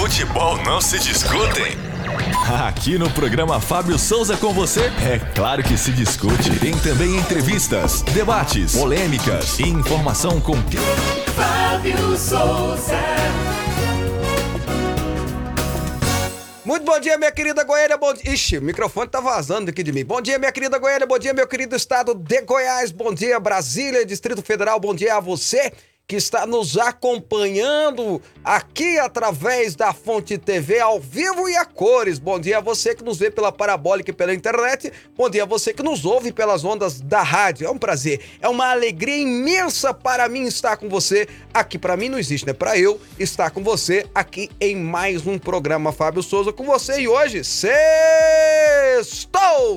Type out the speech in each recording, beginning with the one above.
futebol não se discutem? Aqui no programa Fábio Souza com você, é claro que se discute. Tem também entrevistas, debates, polêmicas e informação com. Fábio Souza. Muito bom dia, minha querida Goiânia. Bom dia. Ixi, o microfone tá vazando aqui de mim. Bom dia, minha querida Goiânia. Bom dia, meu querido estado de Goiás. Bom dia, Brasília, Distrito Federal. Bom dia a você que está nos acompanhando aqui através da Fonte TV ao vivo e a cores. Bom dia a você que nos vê pela parabólica e pela internet. Bom dia a você que nos ouve pelas ondas da rádio. É um prazer, é uma alegria imensa para mim estar com você aqui. Para mim não existe, né? Para eu estar com você aqui em mais um programa Fábio Souza com você e hoje sextou,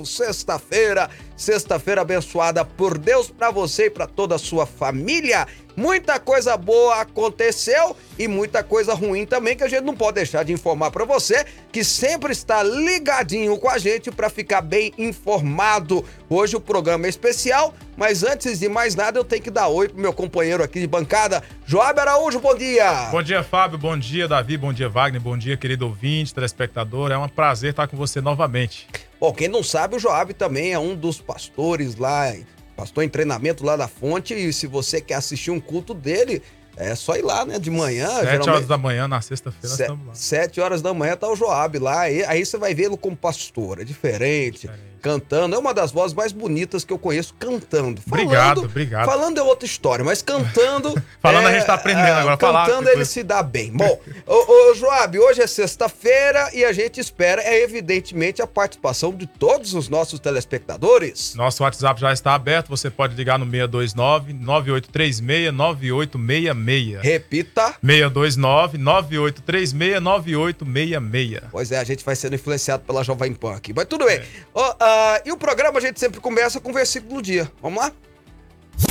sexta-feira, sexta-feira abençoada por Deus para você e para toda a sua família. Muita coisa boa aconteceu e muita coisa ruim também que a gente não pode deixar de informar para você que sempre está ligadinho com a gente para ficar bem informado. Hoje o programa é especial, mas antes de mais nada eu tenho que dar oi pro meu companheiro aqui de bancada, Joab Araújo, bom dia. Bom dia, Fábio, bom dia, Davi, bom dia, Wagner, bom dia, querido ouvinte, telespectador. É um prazer estar com você novamente. Bom, quem não sabe, o Joab também é um dos pastores lá pastor em treinamento lá da fonte. E se você quer assistir um culto dele, é só ir lá, né? De manhã. Sete horas da manhã, na sexta-feira, estamos lá. Sete horas da manhã tá o Joab lá. Aí, aí você vai vê-lo como pastor. É diferente. diferente cantando. É uma das vozes mais bonitas que eu conheço cantando. Falando, obrigado, obrigado. Falando é outra história, mas cantando. falando é, a gente tá aprendendo é, agora. Cantando ele se dá bem. Bom, ô, ô Joab, hoje é sexta-feira e a gente espera, é evidentemente, a participação de todos os nossos telespectadores. Nosso WhatsApp já está aberto, você pode ligar no 629 9836 9866. Repita. 629 9836 9866. Pois é, a gente vai sendo influenciado pela Jovem Pan aqui. Mas tudo bem. É. Uh, e o programa a gente sempre começa com o versículo do dia. Vamos lá?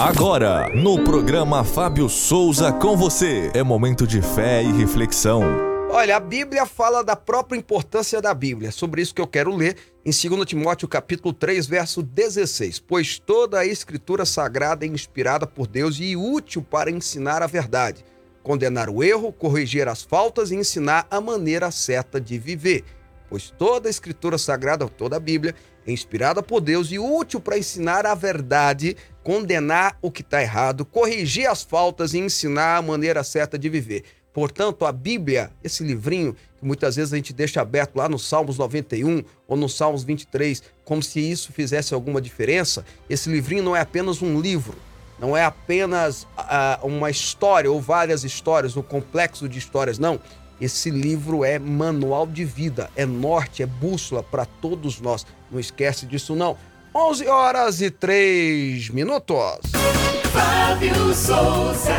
Agora, no programa Fábio Souza com você, é momento de fé e reflexão. Olha, a Bíblia fala da própria importância da Bíblia. Sobre isso que eu quero ler em 2 Timóteo capítulo 3, verso 16. Pois toda a escritura sagrada é inspirada por Deus e útil para ensinar a verdade, condenar o erro, corrigir as faltas e ensinar a maneira certa de viver. Pois toda a escritura sagrada, toda a Bíblia, é inspirada por Deus e útil para ensinar a verdade, condenar o que está errado, corrigir as faltas e ensinar a maneira certa de viver. Portanto, a Bíblia, esse livrinho que muitas vezes a gente deixa aberto lá no Salmos 91 ou no Salmos 23, como se isso fizesse alguma diferença, esse livrinho não é apenas um livro, não é apenas uh, uma história ou várias histórias, um complexo de histórias, não. Esse livro é manual de vida, é norte, é bússola para todos nós. Não esquece disso não. 11 horas e 3 minutos. Fábio Souza.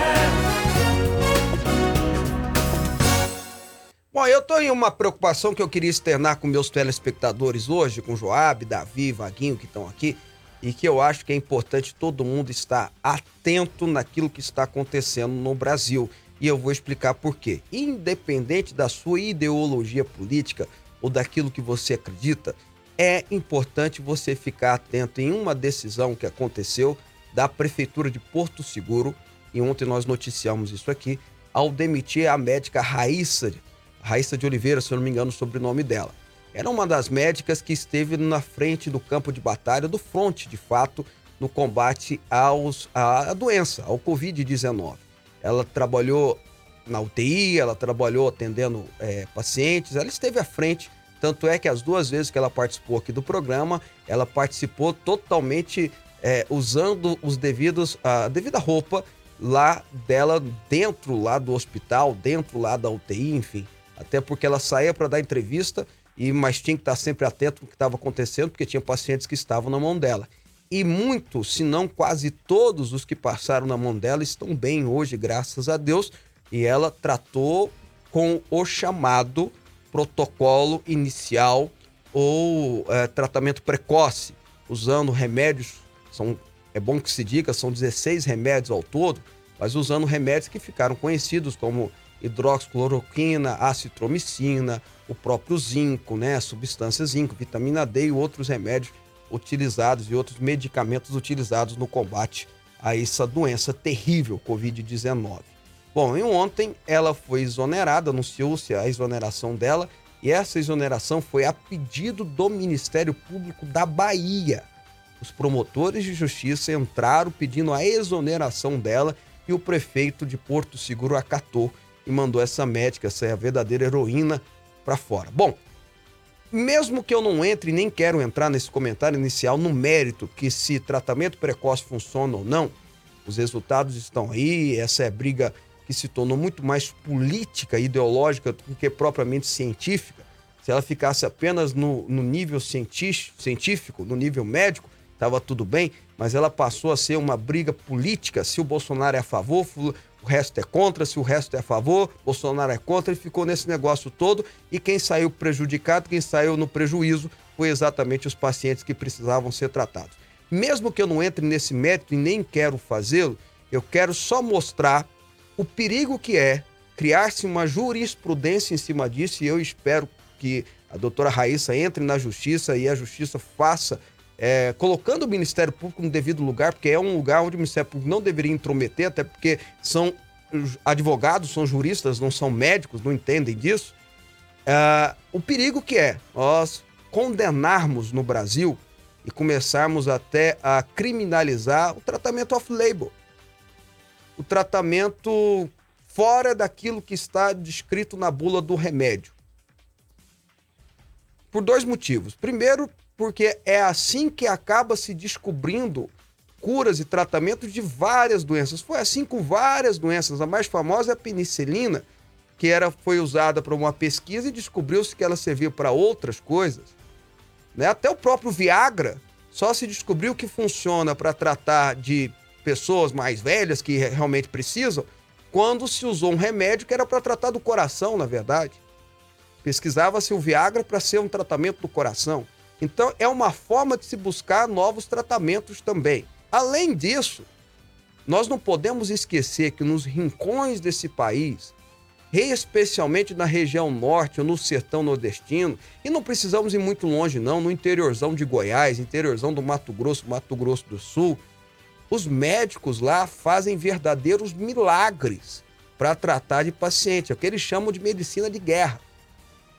Bom, eu tô em uma preocupação que eu queria externar com meus telespectadores hoje, com Joab, Davi, Vaguinho que estão aqui, e que eu acho que é importante todo mundo estar atento naquilo que está acontecendo no Brasil e eu vou explicar por quê. Independente da sua ideologia política ou daquilo que você acredita, é importante você ficar atento em uma decisão que aconteceu da Prefeitura de Porto Seguro, e ontem nós noticiamos isso aqui, ao demitir a médica Raíssa, Raíssa de Oliveira, se eu não me engano o sobrenome dela. Era uma das médicas que esteve na frente do campo de batalha, do fronte, de fato, no combate aos, à doença, ao Covid-19. Ela trabalhou na UTI, ela trabalhou atendendo é, pacientes, ela esteve à frente. Tanto é que as duas vezes que ela participou aqui do programa, ela participou totalmente é, usando os devidos, a devida roupa lá dela, dentro lá do hospital, dentro lá da UTI, enfim. Até porque ela saía para dar entrevista, e mas tinha que estar sempre atento ao que estava acontecendo, porque tinha pacientes que estavam na mão dela. E muitos, se não quase todos os que passaram na mão dela estão bem hoje, graças a Deus. E ela tratou com o chamado protocolo inicial ou é, tratamento precoce, usando remédios. São, é bom que se diga, são 16 remédios ao todo, mas usando remédios que ficaram conhecidos como hidroxicloroquina, acitromicina, o próprio zinco, né, substância zinco, vitamina D e outros remédios utilizados e outros medicamentos utilizados no combate a essa doença terrível, Covid-19. Bom, e ontem ela foi exonerada, anunciou-se a exoneração dela, e essa exoneração foi a pedido do Ministério Público da Bahia. Os promotores de justiça entraram pedindo a exoneração dela e o prefeito de Porto Seguro acatou e mandou essa médica, essa verdadeira heroína, para fora. Bom, mesmo que eu não entre nem quero entrar nesse comentário inicial no mérito que se tratamento precoce funciona ou não, os resultados estão aí, essa é briga que se tornou muito mais política, ideológica do que propriamente científica. Se ela ficasse apenas no, no nível científico, no nível médico, estava tudo bem, mas ela passou a ser uma briga política. Se o Bolsonaro é a favor, o resto é contra, se o resto é a favor, Bolsonaro é contra, e ficou nesse negócio todo. E quem saiu prejudicado, quem saiu no prejuízo, foi exatamente os pacientes que precisavam ser tratados. Mesmo que eu não entre nesse método e nem quero fazê-lo, eu quero só mostrar o perigo que é criar-se uma jurisprudência em cima disso, e eu espero que a doutora Raíssa entre na justiça e a justiça faça, é, colocando o Ministério Público no devido lugar, porque é um lugar onde o Ministério Público não deveria intrometer, até porque são advogados, são juristas, não são médicos, não entendem disso. É, o perigo que é nós condenarmos no Brasil e começarmos até a criminalizar o tratamento off-label o tratamento fora daquilo que está descrito na bula do remédio. Por dois motivos. Primeiro, porque é assim que acaba se descobrindo curas e tratamentos de várias doenças. Foi assim com várias doenças. A mais famosa é a penicilina, que era, foi usada para uma pesquisa e descobriu-se que ela servia para outras coisas. Né? Até o próprio Viagra só se descobriu que funciona para tratar de pessoas mais velhas que realmente precisam, quando se usou um remédio que era para tratar do coração, na verdade. Pesquisava-se o Viagra para ser um tratamento do coração. Então, é uma forma de se buscar novos tratamentos também. Além disso, nós não podemos esquecer que nos rincões desse país, especialmente na região norte ou no sertão nordestino, e não precisamos ir muito longe não, no interiorzão de Goiás, interiorzão do Mato Grosso, Mato Grosso do Sul, os médicos lá fazem verdadeiros milagres para tratar de paciente, é o que eles chamam de medicina de guerra.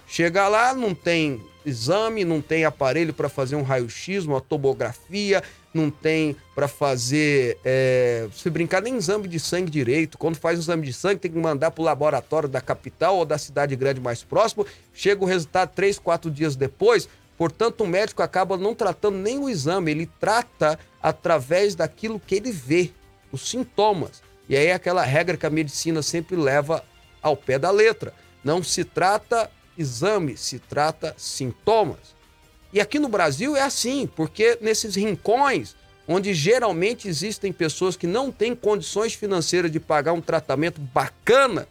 Chega lá, não tem exame, não tem aparelho para fazer um raio-x, uma tomografia, não tem para fazer, é, se brincar, nem exame de sangue direito. Quando faz o exame de sangue, tem que mandar para o laboratório da capital ou da cidade grande mais próximo. Chega o resultado três, quatro dias depois. Portanto, o médico acaba não tratando nem o exame, ele trata através daquilo que ele vê, os sintomas. E aí é aquela regra que a medicina sempre leva ao pé da letra. Não se trata exame, se trata sintomas. E aqui no Brasil é assim, porque nesses rincões, onde geralmente existem pessoas que não têm condições financeiras de pagar um tratamento bacana,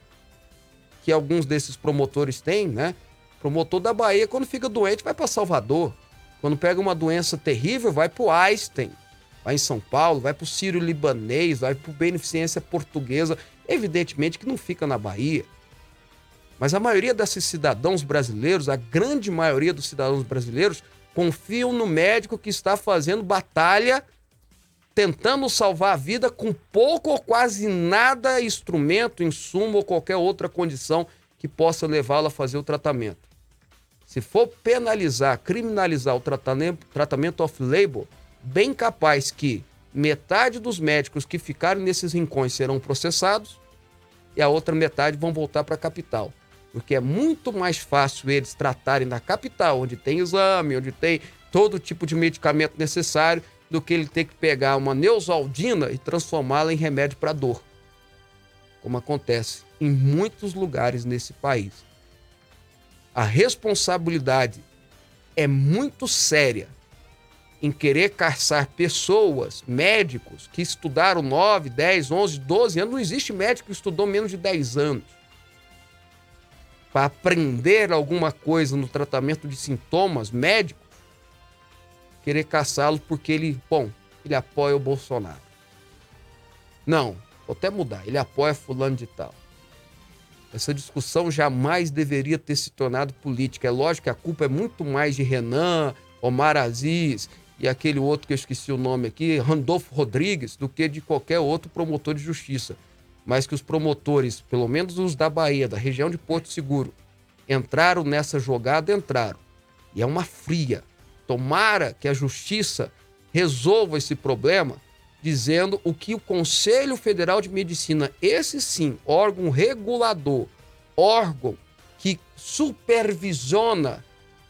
que alguns desses promotores têm, né? Promotor da Bahia, quando fica doente, vai para Salvador. Quando pega uma doença terrível, vai para o Einstein. Vai em São Paulo, vai para o Sírio Libanês, vai para Beneficência Portuguesa. Evidentemente que não fica na Bahia. Mas a maioria desses cidadãos brasileiros, a grande maioria dos cidadãos brasileiros, confiam no médico que está fazendo batalha, tentando salvar a vida com pouco ou quase nada instrumento, insumo ou qualquer outra condição que possa levá-lo a fazer o tratamento. Se for penalizar, criminalizar o tratamento, off-label, bem capaz que metade dos médicos que ficarem nesses rincões serão processados e a outra metade vão voltar para a capital. Porque é muito mais fácil eles tratarem na capital, onde tem exame, onde tem todo tipo de medicamento necessário, do que ele ter que pegar uma neusaldina e transformá-la em remédio para dor. Como acontece em muitos lugares nesse país a responsabilidade é muito séria em querer caçar pessoas, médicos, que estudaram 9, 10, 11, 12 anos. Não existe médico que estudou menos de 10 anos. Para aprender alguma coisa no tratamento de sintomas médicos, querer caçá-lo porque ele, bom, ele apoia o Bolsonaro. Não, vou até mudar, ele apoia fulano de tal. Essa discussão jamais deveria ter se tornado política. É lógico que a culpa é muito mais de Renan, Omar Aziz e aquele outro que eu esqueci o nome aqui, Randolfo Rodrigues, do que de qualquer outro promotor de justiça. Mas que os promotores, pelo menos os da Bahia, da região de Porto Seguro, entraram nessa jogada, entraram. E é uma fria. Tomara que a justiça resolva esse problema dizendo o que o Conselho Federal de Medicina, esse sim, órgão regulador, órgão que supervisiona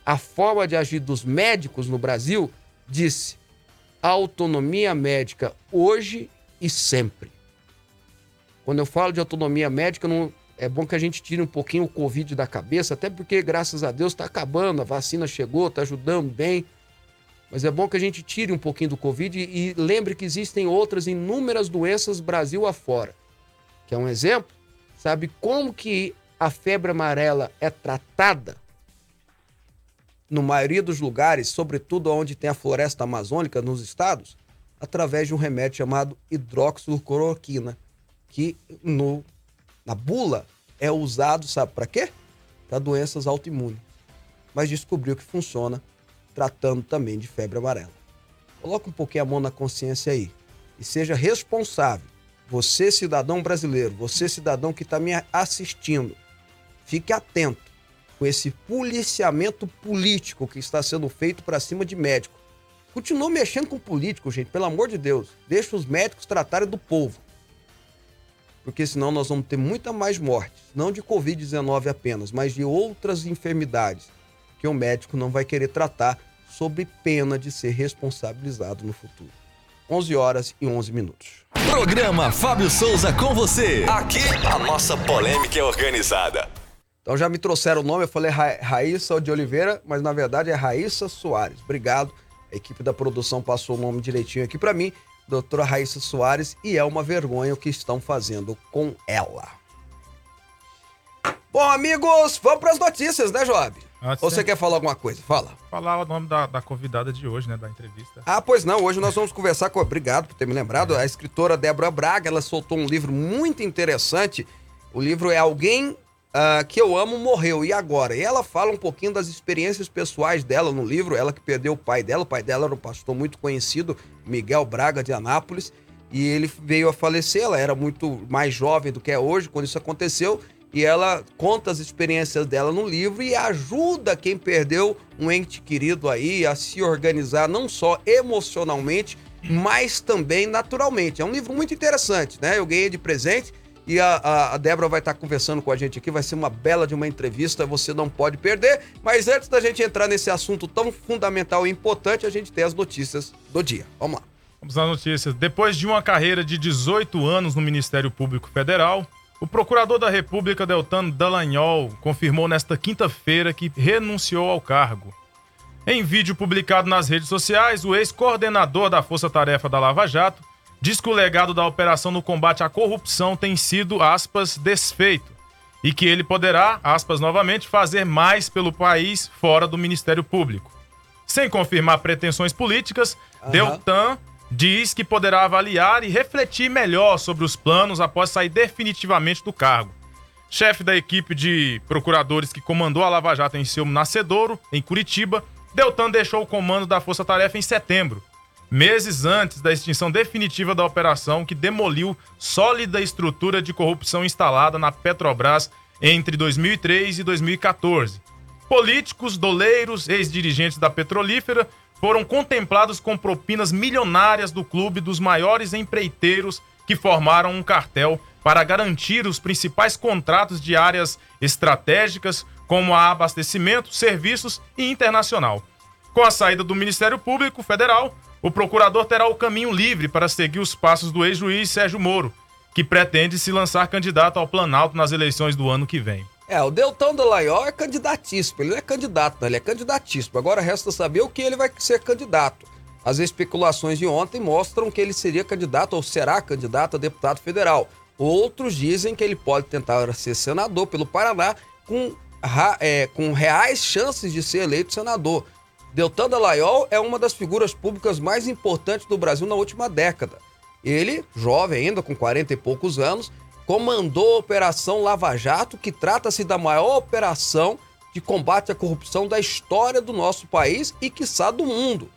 a forma de agir dos médicos no Brasil, disse: autonomia médica hoje e sempre. Quando eu falo de autonomia médica, não, é bom que a gente tire um pouquinho o Covid da cabeça, até porque, graças a Deus, está acabando, a vacina chegou, está ajudando bem. Mas é bom que a gente tire um pouquinho do Covid e lembre que existem outras inúmeras doenças Brasil afora. Que é um exemplo? Sabe como que a febre amarela é tratada? No maioria dos lugares, sobretudo onde tem a floresta amazônica nos estados, através de um remédio chamado hidroxicloroquina, que no na bula é usado, sabe para quê? Para doenças autoimunes. Mas descobriu que funciona tratando também de febre amarela. Coloque um pouquinho a mão na consciência aí e seja responsável. Você, cidadão brasileiro, você, cidadão que está me assistindo, fique atento com esse policiamento político que está sendo feito para cima de médico. Continua mexendo com político, gente, pelo amor de Deus. Deixa os médicos tratarem do povo porque senão nós vamos ter muita mais mortes, não de Covid-19 apenas, mas de outras enfermidades que o médico não vai querer tratar sob pena de ser responsabilizado no futuro. 11 horas e 11 minutos. Programa Fábio Souza com você. Aqui a nossa polêmica é organizada. Então já me trouxeram o nome, eu falei Ra Raíssa de Oliveira, mas na verdade é Raíssa Soares. Obrigado. A equipe da produção passou o nome direitinho aqui para mim doutora Raíssa Soares, e é uma vergonha o que estão fazendo com ela. Bom, amigos, vamos para as notícias, né, Joab? Ou você quer falar alguma coisa? Fala. Falar o nome da, da, convidada de hoje, né, da entrevista. Ah, pois não, hoje nós vamos conversar com... Obrigado por ter me lembrado. A escritora Débora Braga, ela soltou um livro muito interessante. O livro é Alguém uh, que eu amo morreu, e agora? E ela fala um pouquinho das experiências pessoais dela no livro, ela que perdeu o pai dela, o pai dela era um pastor muito conhecido, Miguel Braga de Anápolis, e ele veio a falecer, ela era muito mais jovem do que é hoje quando isso aconteceu, e ela conta as experiências dela no livro e ajuda quem perdeu um ente querido aí a se organizar não só emocionalmente, mas também naturalmente. É um livro muito interessante, né? Eu ganhei de presente e a, a, Débora vai estar conversando com a gente aqui. Vai ser uma bela de uma entrevista, você não pode perder. Mas antes da gente entrar nesse assunto tão fundamental e importante, a gente tem as notícias do dia. Vamos lá. Vamos às notícias. Depois de uma carreira de 18 anos no Ministério Público Federal, o procurador da República, Deltan Dallagnol, confirmou nesta quinta-feira que renunciou ao cargo. Em vídeo publicado nas redes sociais, o ex-coordenador da Força Tarefa da Lava Jato diz que o legado da operação no combate à corrupção tem sido, aspas, desfeito e que ele poderá, aspas novamente, fazer mais pelo país fora do Ministério Público. Sem confirmar pretensões políticas, uhum. Deltan diz que poderá avaliar e refletir melhor sobre os planos após sair definitivamente do cargo. Chefe da equipe de procuradores que comandou a Lava Jato em seu nascedouro, em Curitiba, Deltan deixou o comando da Força Tarefa em setembro meses antes da extinção definitiva da operação que demoliu sólida estrutura de corrupção instalada na Petrobras entre 2003 e 2014. Políticos, doleiros, ex-dirigentes da petrolífera foram contemplados com propinas milionárias do clube dos maiores empreiteiros que formaram um cartel para garantir os principais contratos de áreas estratégicas, como a abastecimento, serviços e internacional. Com a saída do Ministério Público Federal, o procurador terá o caminho livre para seguir os passos do ex-juiz Sérgio Moro, que pretende se lançar candidato ao Planalto nas eleições do ano que vem. É, o Deltão Dallagnol é candidatíssimo, ele não é candidato, não, ele é candidatíssimo. Agora resta saber o que ele vai ser candidato. As especulações de ontem mostram que ele seria candidato ou será candidato a deputado federal. Outros dizem que ele pode tentar ser senador pelo Paraná com, é, com reais chances de ser eleito senador. Deltan Dallagnol é uma das figuras públicas mais importantes do Brasil na última década. Ele, jovem ainda, com 40 e poucos anos, comandou a Operação Lava Jato, que trata-se da maior operação de combate à corrupção da história do nosso país e, quiçá, do mundo.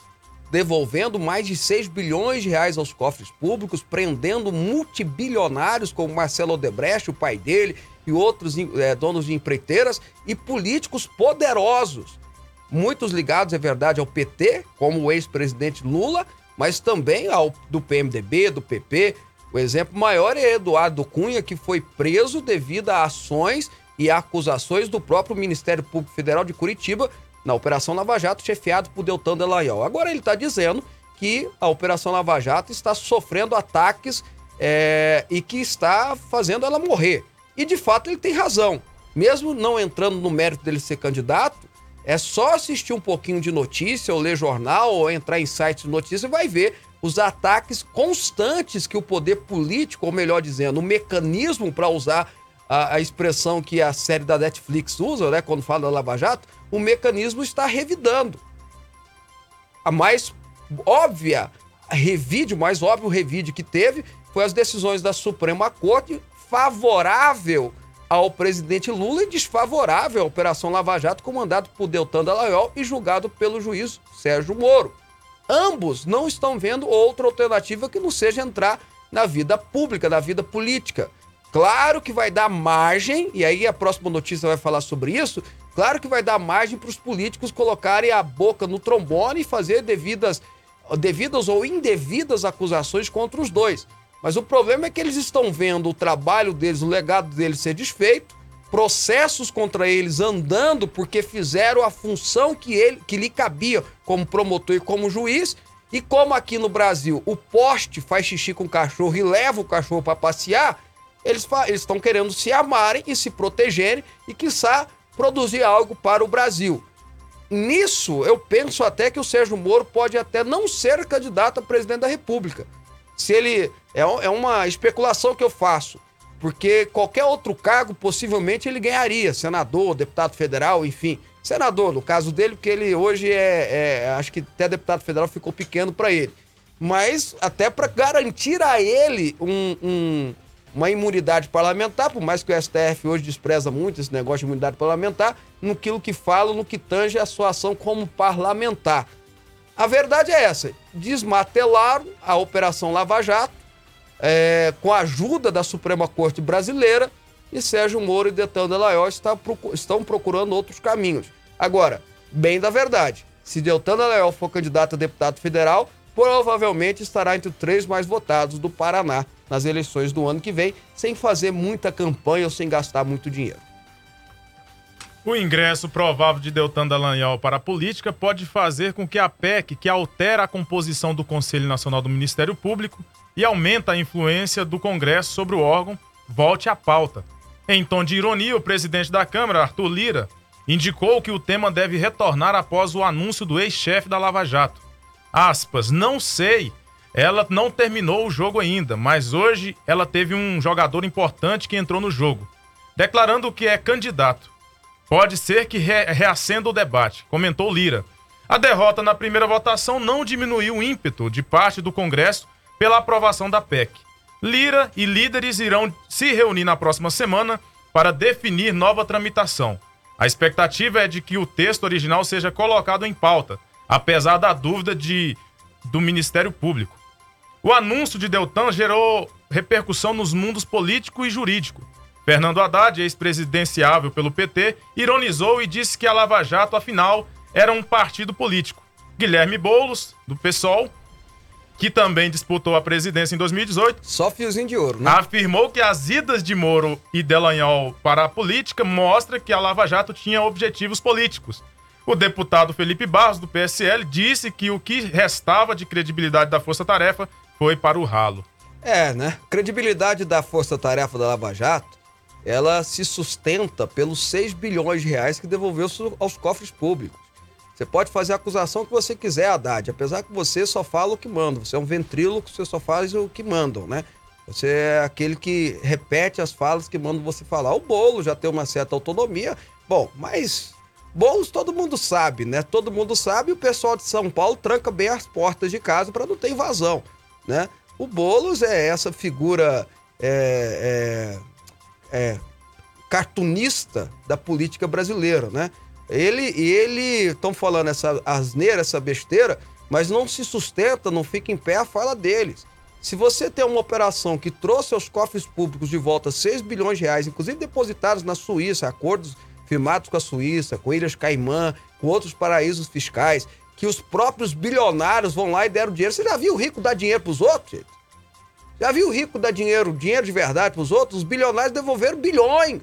devolvendo mais de 6 bilhões de reais aos cofres públicos, prendendo multibilionários como Marcelo Odebrecht, o pai dele, e outros é, donos de empreiteiras, e políticos poderosos. Muitos ligados, é verdade, ao PT, como o ex-presidente Lula, mas também ao do PMDB, do PP. O exemplo maior é Eduardo Cunha, que foi preso devido a ações e acusações do próprio Ministério Público Federal de Curitiba na Operação Lava Jato, chefiado por Deltan Delagnol. Agora ele está dizendo que a Operação Lava Jato está sofrendo ataques é, e que está fazendo ela morrer. E de fato ele tem razão. Mesmo não entrando no mérito dele ser candidato, é só assistir um pouquinho de notícia, ou ler jornal, ou entrar em sites de notícia vai ver os ataques constantes que o poder político, ou melhor dizendo, o mecanismo para usar a, a, expressão que a série da Netflix usa, né, quando fala da Lava Jato, o mecanismo está revidando. A mais óbvia revide, o mais óbvio revide que teve foi as decisões da Suprema Corte favorável ao presidente Lula e desfavorável à Operação Lava Jato, comandado por Deltan Dallagnol e julgado pelo juiz Sérgio Moro. Ambos não estão vendo outra alternativa que não seja entrar na vida pública, na vida política. Claro que vai dar margem, e aí a próxima notícia vai falar sobre isso. Claro que vai dar margem para os políticos colocarem a boca no trombone e fazer devidas, devidas ou indevidas acusações contra os dois. Mas o problema é que eles estão vendo o trabalho deles, o legado deles ser desfeito, processos contra eles andando porque fizeram a função que, ele, que lhe cabia como promotor e como juiz. E como aqui no Brasil o poste faz xixi com o cachorro e leva o cachorro para passear, eles estão querendo se amarem e se protegerem e, quiçá, produzir algo para o Brasil. Nisso, eu penso até que o Sérgio Moro pode até não ser candidato a presidente da República se ele. É, é uma especulação que eu faço. Porque qualquer outro cargo, possivelmente, ele ganharia. Senador, deputado federal, enfim. Senador, no caso dele, porque ele hoje é. é acho que até deputado federal ficou pequeno para ele. Mas até para garantir a ele um, um, uma imunidade parlamentar, por mais que o STF hoje despreza muito esse negócio de imunidade parlamentar, no que fala, no que tange a sua ação como parlamentar. A verdade é essa: desmatelaram a Operação Lava Jato é, com a ajuda da Suprema Corte Brasileira e Sérgio Moro e Delagnol está, estão procurando outros caminhos. Agora, bem da verdade, se Deltan Delagnol for candidato a deputado federal, provavelmente estará entre os três mais votados do Paraná nas eleições do ano que vem, sem fazer muita campanha ou sem gastar muito dinheiro. O ingresso provável de Deltan Dallagnol para a política pode fazer com que a PEC, que altera a composição do Conselho Nacional do Ministério Público e aumenta a influência do Congresso sobre o órgão, volte à pauta. Em tom de ironia, o presidente da Câmara, Arthur Lira, indicou que o tema deve retornar após o anúncio do ex-chefe da Lava Jato. Aspas, não sei, ela não terminou o jogo ainda, mas hoje ela teve um jogador importante que entrou no jogo, declarando que é candidato. Pode ser que re reacenda o debate, comentou Lira. A derrota na primeira votação não diminuiu o ímpeto de parte do Congresso pela aprovação da PEC. Lira e líderes irão se reunir na próxima semana para definir nova tramitação. A expectativa é de que o texto original seja colocado em pauta, apesar da dúvida de, do Ministério Público. O anúncio de Deltan gerou repercussão nos mundos político e jurídico. Fernando Haddad, ex-presidenciável pelo PT, ironizou e disse que a Lava Jato, afinal, era um partido político. Guilherme Boulos, do PSOL, que também disputou a presidência em 2018. Só fiozinho de ouro, né? Afirmou que as idas de Moro e Delanhol para a política mostra que a Lava Jato tinha objetivos políticos. O deputado Felipe Barros, do PSL, disse que o que restava de credibilidade da Força Tarefa foi para o ralo. É, né? Credibilidade da Força Tarefa da Lava Jato ela se sustenta pelos 6 bilhões de reais que devolveu aos cofres públicos. Você pode fazer a acusação que você quiser, Haddad, apesar que você só fala o que manda. Você é um ventríloco, você só faz o que mandam, né? Você é aquele que repete as falas que mandam você falar. O bolo já tem uma certa autonomia. Bom, mas bolos todo mundo sabe, né? Todo mundo sabe o pessoal de São Paulo tranca bem as portas de casa para não ter invasão, né? O Boulos é essa figura é, é é, cartunista da política brasileira, né? Ele e ele estão falando essa asneira, essa besteira, mas não se sustenta, não fica em pé a fala deles. Se você tem uma operação que trouxe aos cofres públicos de volta 6 bilhões de reais, inclusive depositados na Suíça, acordos firmados com a Suíça, com Ilhas Caimã, com outros paraísos fiscais, que os próprios bilionários vão lá e deram dinheiro. Você já viu o rico dar dinheiro para os outros, gente? Já viu o rico dar dinheiro, dinheiro de verdade para os outros? Os bilionários devolveram bilhões.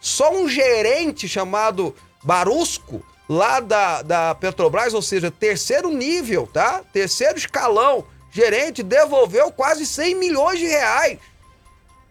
Só um gerente chamado Barusco, lá da, da Petrobras, ou seja, terceiro nível, tá? Terceiro escalão, gerente, devolveu quase 100 milhões de reais.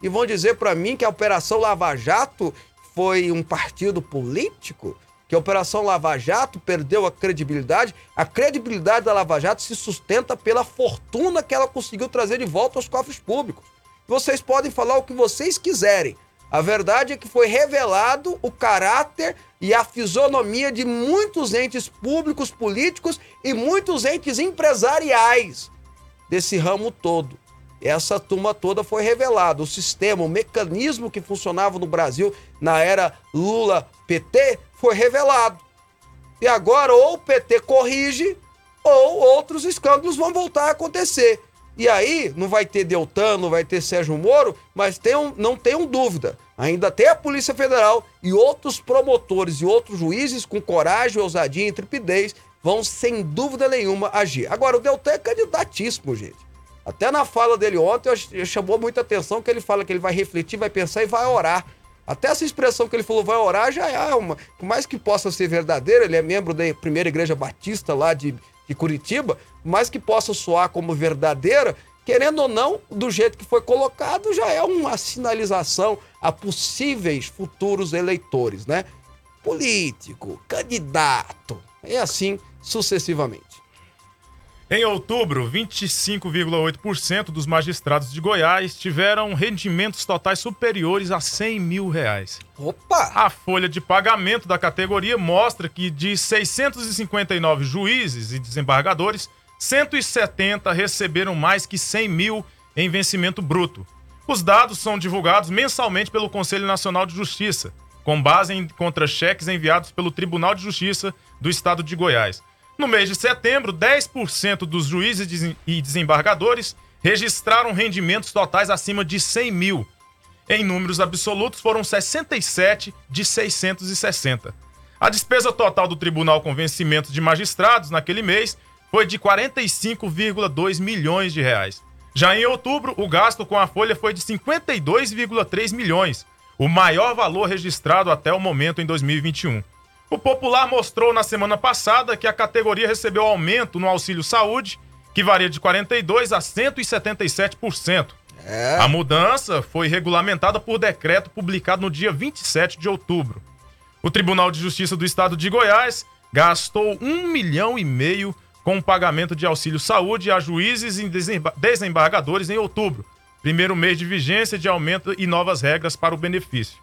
E vão dizer para mim que a Operação Lava Jato foi um partido político? Que a Operação Lava Jato perdeu a credibilidade. A credibilidade da Lava Jato se sustenta pela fortuna que ela conseguiu trazer de volta aos cofres públicos. Vocês podem falar o que vocês quiserem. A verdade é que foi revelado o caráter e a fisionomia de muitos entes públicos, políticos e muitos entes empresariais desse ramo todo. Essa turma toda foi revelada. O sistema, o mecanismo que funcionava no Brasil na era Lula-PT foi revelado. E agora ou o PT corrige ou outros escândalos vão voltar a acontecer. E aí não vai ter Deltan, não vai ter Sérgio Moro, mas tem um, não tenham dúvida. Ainda tem a Polícia Federal e outros promotores e outros juízes com coragem, ousadia e intrepidez vão sem dúvida nenhuma agir. Agora, o Deltan é candidatíssimo, gente. Até na fala dele ontem, chamou muita atenção que ele fala que ele vai refletir, vai pensar e vai orar. Até essa expressão que ele falou, vai orar, já é uma. Por mais que possa ser verdadeira, ele é membro da primeira igreja batista lá de, de Curitiba, mais que possa soar como verdadeira, querendo ou não, do jeito que foi colocado, já é uma sinalização a possíveis futuros eleitores, né? Político, candidato, e assim sucessivamente. Em outubro, 25,8% dos magistrados de Goiás tiveram rendimentos totais superiores a 100 mil reais. Opa! A folha de pagamento da categoria mostra que de 659 juízes e desembargadores, 170 receberam mais que 100 mil em vencimento bruto. Os dados são divulgados mensalmente pelo Conselho Nacional de Justiça, com base em contra-cheques enviados pelo Tribunal de Justiça do Estado de Goiás. No mês de setembro, 10% dos juízes e desembargadores registraram rendimentos totais acima de 100 mil. Em números absolutos, foram 67 de 660. A despesa total do tribunal com vencimento de magistrados naquele mês foi de 45,2 milhões de reais. Já em outubro, o gasto com a folha foi de 52,3 milhões, o maior valor registrado até o momento em 2021. O Popular mostrou na semana passada que a categoria recebeu aumento no auxílio saúde, que varia de 42% a 177%. É. A mudança foi regulamentada por decreto publicado no dia 27 de outubro. O Tribunal de Justiça do Estado de Goiás gastou um milhão e meio com o pagamento de auxílio saúde a juízes e desembargadores em outubro, primeiro mês de vigência de aumento e novas regras para o benefício.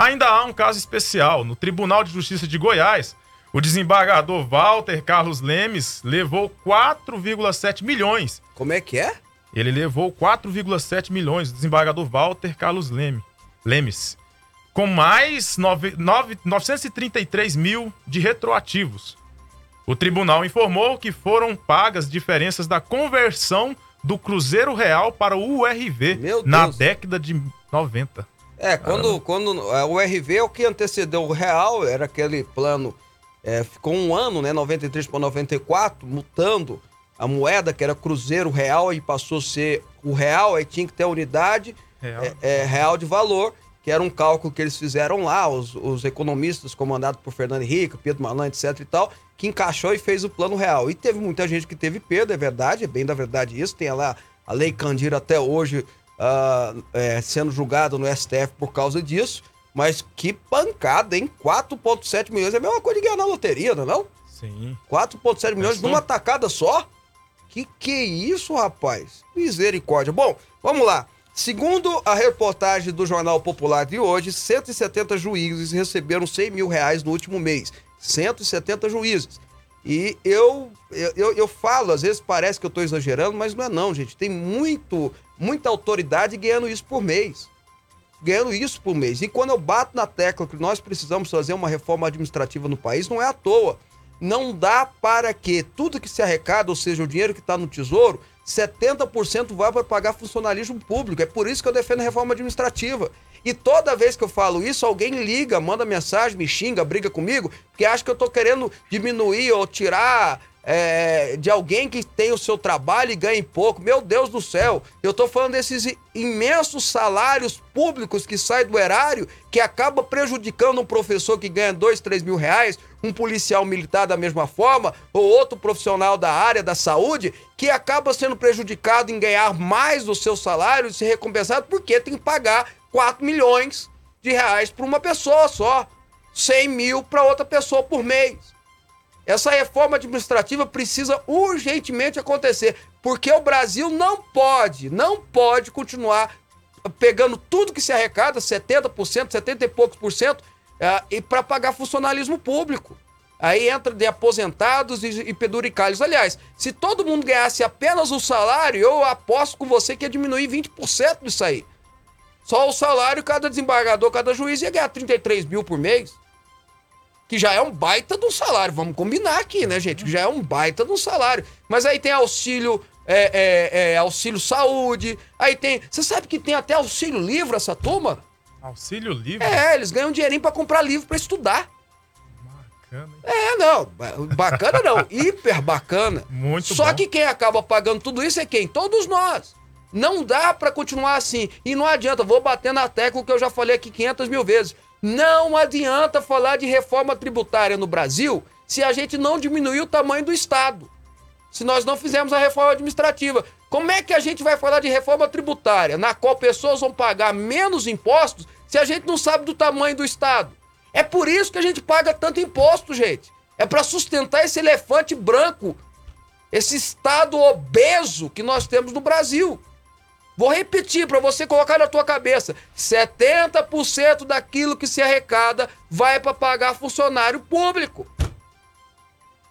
Ainda há um caso especial. No Tribunal de Justiça de Goiás, o desembargador Walter Carlos Lemes levou 4,7 milhões. Como é que é? Ele levou 4,7 milhões, o desembargador Walter Carlos Leme, Lemes, com mais 9, 9, 933 mil de retroativos. O tribunal informou que foram pagas diferenças da conversão do Cruzeiro Real para o URV na década de 90. É, quando, quando é, o RV é o que antecedeu o Real, era aquele plano, é, ficou um ano, né, 93 para 94, mutando a moeda, que era Cruzeiro Real, e passou a ser o Real, aí tinha que ter a unidade real. É, é, real de valor, que era um cálculo que eles fizeram lá, os, os economistas comandados por Fernando Henrique, Pedro Malan, etc e tal, que encaixou e fez o plano real. E teve muita gente que teve perda, é verdade, é bem da verdade isso, tem lá a Lei Candira até hoje uh, é, sendo julgado no STF por causa disso. Mas que pancada, hein? 4,7 milhões é a mesma coisa de ganhar na loteria, não é? Não? Sim. 4,7 milhões é numa tacada só? Que que é isso, rapaz? Misericórdia. Bom, vamos lá. Segundo a reportagem do Jornal Popular de hoje, 170 juízes receberam 100 mil reais no último mês. 170 juízes. E eu, eu, eu falo, às vezes parece que eu estou exagerando, mas não é não, gente. Tem muito muita autoridade ganhando isso por mês. Ganhando isso por mês. E quando eu bato na tecla que nós precisamos fazer uma reforma administrativa no país, não é à toa. Não dá para que tudo que se arrecada, ou seja, o dinheiro que está no tesouro, 70% vai para pagar funcionalismo público. É por isso que eu defendo a reforma administrativa. E toda vez que eu falo isso, alguém liga, manda mensagem, me xinga, briga comigo, porque acha que eu estou querendo diminuir ou tirar é, de alguém que tem o seu trabalho e ganha pouco. Meu Deus do céu, eu estou falando desses imensos salários públicos que saem do erário, que acaba prejudicando um professor que ganha dois, três mil reais, um policial militar da mesma forma, ou outro profissional da área da saúde, que acaba sendo prejudicado em ganhar mais do seu salário e ser recompensado porque tem que pagar 4 milhões de reais para uma pessoa só, 100 mil para outra pessoa por mês. Essa reforma administrativa precisa urgentemente acontecer, porque o Brasil não pode, não pode continuar pegando tudo que se arrecada, 70%, 70 e poucos por cento, uh, e para pagar funcionalismo público. Aí entra de aposentados e, e peduricalhos. Aliás, se todo mundo ganhasse apenas o salário, eu aposto com você que ia diminuir 20% disso aí. Só o salário, cada desembargador, cada juiz ia ganhar 33 mil por mês. Que já é um baita de um salário. Vamos combinar aqui, né, gente? Que já é um baita de um salário. Mas aí tem auxílio, é, é, é, auxílio saúde. Aí tem. Você sabe que tem até auxílio livro essa turma? Auxílio livre? É, eles ganham um dinheirinho pra comprar livro pra estudar. Bacana. É, não. Bacana não. Hiper bacana. Muito Só bom. que quem acaba pagando tudo isso é quem? Todos nós. Não dá para continuar assim. E não adianta, vou bater na tecla que eu já falei aqui 500 mil vezes. Não adianta falar de reforma tributária no Brasil se a gente não diminuir o tamanho do Estado. Se nós não fizermos a reforma administrativa. Como é que a gente vai falar de reforma tributária, na qual pessoas vão pagar menos impostos, se a gente não sabe do tamanho do Estado? É por isso que a gente paga tanto imposto, gente. É para sustentar esse elefante branco, esse Estado obeso que nós temos no Brasil. Vou repetir para você colocar na tua cabeça: 70% daquilo que se arrecada vai para pagar funcionário público.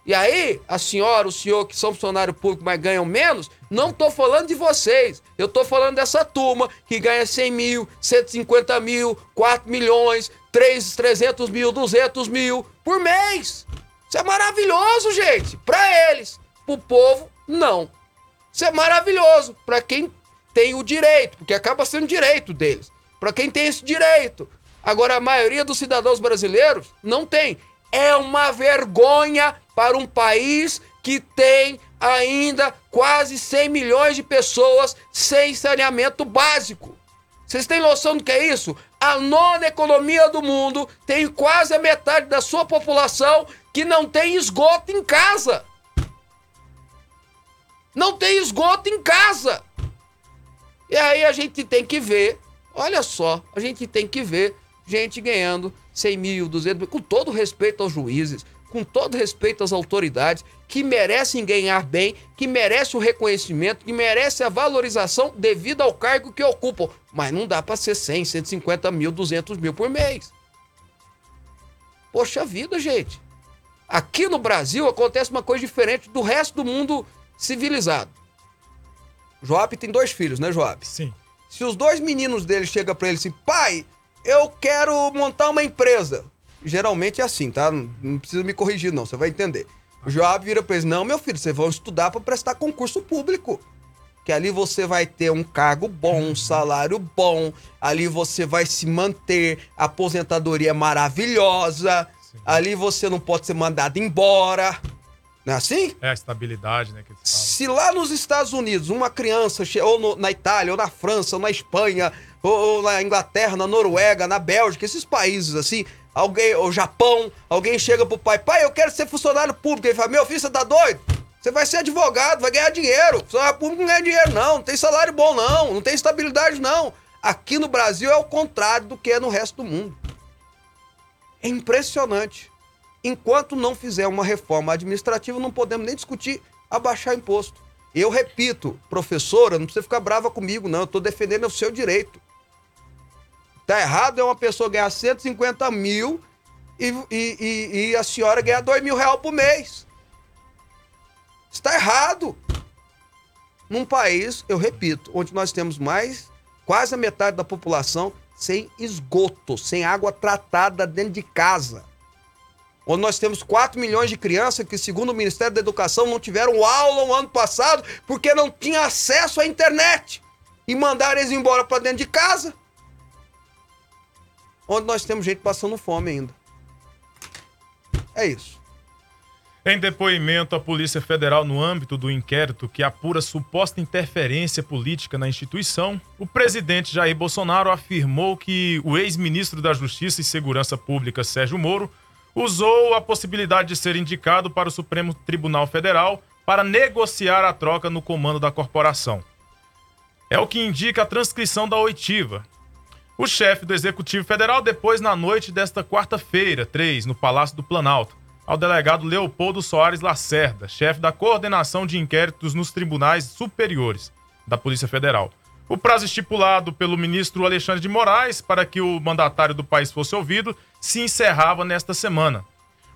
E aí, a senhora, o senhor que são funcionário público, mas ganham menos, não tô falando de vocês. Eu tô falando dessa turma que ganha 100 mil, 150 mil, 4 milhões, 3, 300 mil, 200 mil por mês. Isso é maravilhoso, gente. Para eles. Pro povo, não. Isso é maravilhoso. Para quem tem o direito, porque acaba sendo direito deles. Para quem tem esse direito. Agora, a maioria dos cidadãos brasileiros não tem. É uma vergonha para um país que tem ainda quase 100 milhões de pessoas sem saneamento básico. Vocês têm noção do que é isso? A nona economia do mundo tem quase a metade da sua população que não tem esgoto em casa. Não tem esgoto em casa. E aí a gente tem que ver, olha só, a gente tem que ver gente ganhando 100 mil, 200 mil, com todo respeito aos juízes, com todo respeito às autoridades, que merecem ganhar bem, que merecem o reconhecimento, que merecem a valorização devido ao cargo que ocupam. Mas não dá para ser 100, 150 mil, 200 mil por mês. Poxa vida, gente. Aqui no Brasil acontece uma coisa diferente do resto do mundo civilizado. Joab tem dois filhos, né, Joab? Sim. Se os dois meninos dele chegam para ele assim, pai, eu quero montar uma empresa. Geralmente é assim, tá? Não precisa me corrigir, não, você vai entender. O Joab vira pra eles: Não, meu filho, vocês vão estudar para prestar concurso público. Que ali você vai ter um cargo bom, um salário bom, ali você vai se manter, aposentadoria é maravilhosa, Sim. ali você não pode ser mandado embora. Não é assim? É a estabilidade, né? Se lá nos Estados Unidos uma criança, ou no, na Itália, ou na França, ou na Espanha, ou, ou, na Inglaterra, na Noruega, na Bélgica, esses países assim, alguém, ou Japão, alguém chega pro pai, pai, eu quero ser funcionário público. Ele fala, meu filho, você tá doido? Você vai ser advogado, vai ganhar dinheiro. Funcionário público não ganha dinheiro, não. Não tem salário bom, não. Não tem estabilidade, não. Aqui no Brasil é o contrário do que é no resto do mundo. É impressionante. Enquanto não fizer uma reforma administrativa, não podemos nem discutir abaixar imposto. Eu repito, professora, não precisa ficar brava comigo, não. Eu estou defendendo o seu direito. Tá errado é uma pessoa ganhar 150 mil e, e, e, a senhora ganhar 2 mil reais por mês. Está errado. Num país, eu repito, onde nós temos mais, quase a metade da população sem esgoto, sem água tratada dentro de casa onde nós temos 4 milhões de crianças que, segundo o Ministério da Educação, não tiveram aula no ano passado porque não tinha acesso à internet. E mandaram eles embora para dentro de casa. Onde nós temos gente passando fome ainda. É isso. Em depoimento à Polícia Federal no âmbito do inquérito que apura suposta interferência política na instituição, o presidente Jair Bolsonaro afirmou que o ex-ministro da Justiça e Segurança Pública, Sérgio Moro, usou a possibilidade de ser indicado para o Supremo Tribunal Federal para negociar a troca no comando da corporação. É o que indica a transcrição da oitiva. O chefe do Executivo Federal, depois na noite desta quarta-feira, 3, no Palácio do Planalto, ao delegado Leopoldo Soares Lacerda, chefe da coordenação de inquéritos nos tribunais superiores da Polícia Federal. O prazo estipulado pelo ministro Alexandre de Moraes para que o mandatário do país fosse ouvido se encerrava nesta semana.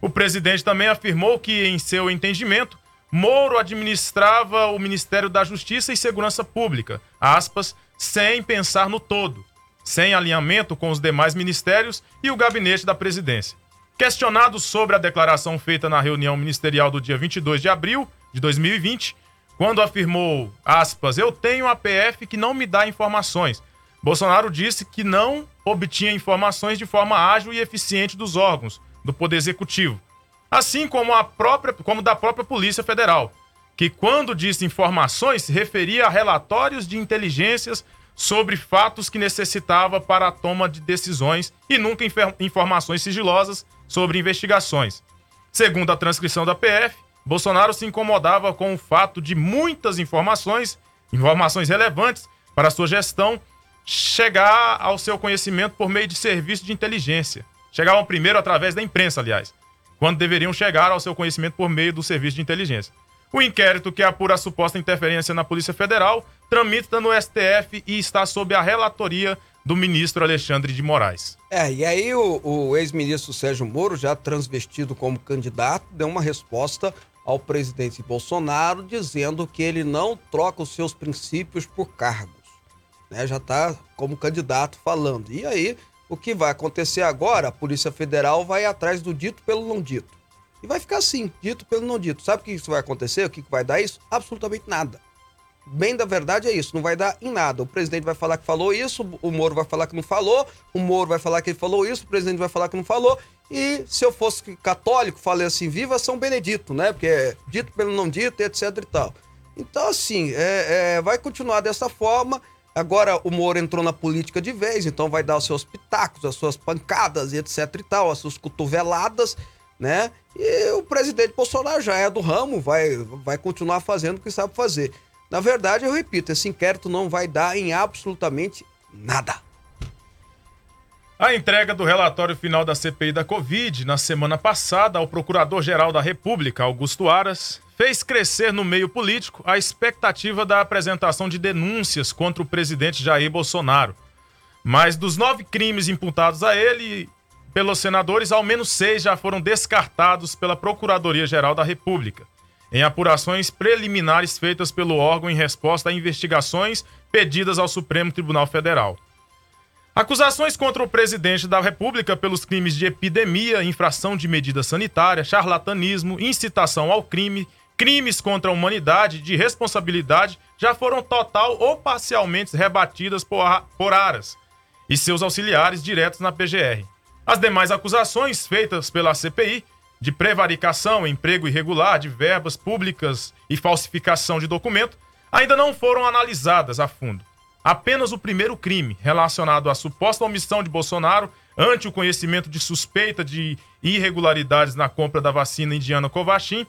O presidente também afirmou que, em seu entendimento, Moro administrava o Ministério da Justiça e Segurança Pública, aspas, sem pensar no todo, sem alinhamento com os demais ministérios e o gabinete da presidência. Questionado sobre a declaração feita na reunião ministerial do dia 22 de abril de 2020, quando afirmou, aspas, eu tenho a PF que não me dá informações. Bolsonaro disse que não obtinha informações de forma ágil e eficiente dos órgãos do Poder Executivo, assim como, a própria, como da própria Polícia Federal, que quando disse informações se referia a relatórios de inteligências sobre fatos que necessitava para a toma de decisões e nunca informações sigilosas sobre investigações. Segundo a transcrição da PF, Bolsonaro se incomodava com o fato de muitas informações, informações relevantes para sua gestão, chegar ao seu conhecimento por meio de serviço de inteligência. Chegavam primeiro através da imprensa, aliás, quando deveriam chegar ao seu conhecimento por meio do serviço de inteligência. O inquérito que apura a suposta interferência na Polícia Federal tramita no STF e está sob a relatoria do ministro Alexandre de Moraes. É, e aí o, o ex-ministro Sérgio Moro, já transvestido como candidato, deu uma resposta ao presidente Bolsonaro dizendo que ele não troca os seus princípios por cargos. Né? Já está como candidato falando. E aí, o que vai acontecer agora? A Polícia Federal vai atrás do dito pelo não dito. E vai ficar assim, dito pelo não dito. Sabe o que isso vai acontecer? O que vai dar isso? Absolutamente nada bem da verdade é isso, não vai dar em nada. O presidente vai falar que falou isso, o Moro vai falar que não falou, o Moro vai falar que ele falou isso, o presidente vai falar que não falou. E se eu fosse católico, falei assim, viva São Benedito, né? Porque é dito pelo não dito, etc e tal. Então, assim, é, é, vai continuar dessa forma. Agora o Moro entrou na política de vez, então vai dar os seus pitacos, as suas pancadas etc e tal, as suas cotoveladas, né? E o presidente Bolsonaro já é do ramo, vai, vai continuar fazendo o que sabe fazer. Na verdade, eu repito, esse inquérito não vai dar em absolutamente nada. A entrega do relatório final da CPI da Covid na semana passada ao Procurador-Geral da República, Augusto Aras, fez crescer no meio político a expectativa da apresentação de denúncias contra o presidente Jair Bolsonaro. Mas dos nove crimes imputados a ele pelos senadores, ao menos seis já foram descartados pela Procuradoria-Geral da República em apurações preliminares feitas pelo órgão em resposta a investigações pedidas ao Supremo Tribunal Federal. Acusações contra o presidente da República pelos crimes de epidemia, infração de medida sanitária, charlatanismo, incitação ao crime, crimes contra a humanidade de responsabilidade já foram total ou parcialmente rebatidas por, por Aras e seus auxiliares diretos na PGR. As demais acusações feitas pela CPI de prevaricação, emprego irregular de verbas públicas e falsificação de documento ainda não foram analisadas a fundo. Apenas o primeiro crime, relacionado à suposta omissão de Bolsonaro ante o conhecimento de suspeita de irregularidades na compra da vacina indiana Covaxin,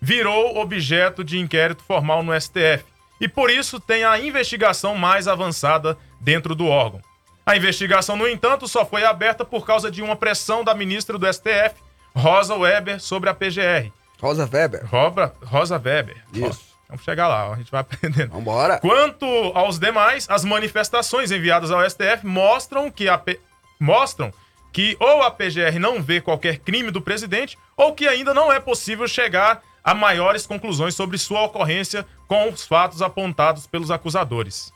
virou objeto de inquérito formal no STF e por isso tem a investigação mais avançada dentro do órgão. A investigação, no entanto, só foi aberta por causa de uma pressão da ministra do STF, Rosa Weber sobre a PGR. Rosa Weber. Rosa, Rosa Weber. Isso. Vamos chegar lá, a gente vai aprendendo. Vambora. Quanto aos demais, as manifestações enviadas ao STF mostram que a P... mostram que ou a PGR não vê qualquer crime do presidente ou que ainda não é possível chegar a maiores conclusões sobre sua ocorrência com os fatos apontados pelos acusadores.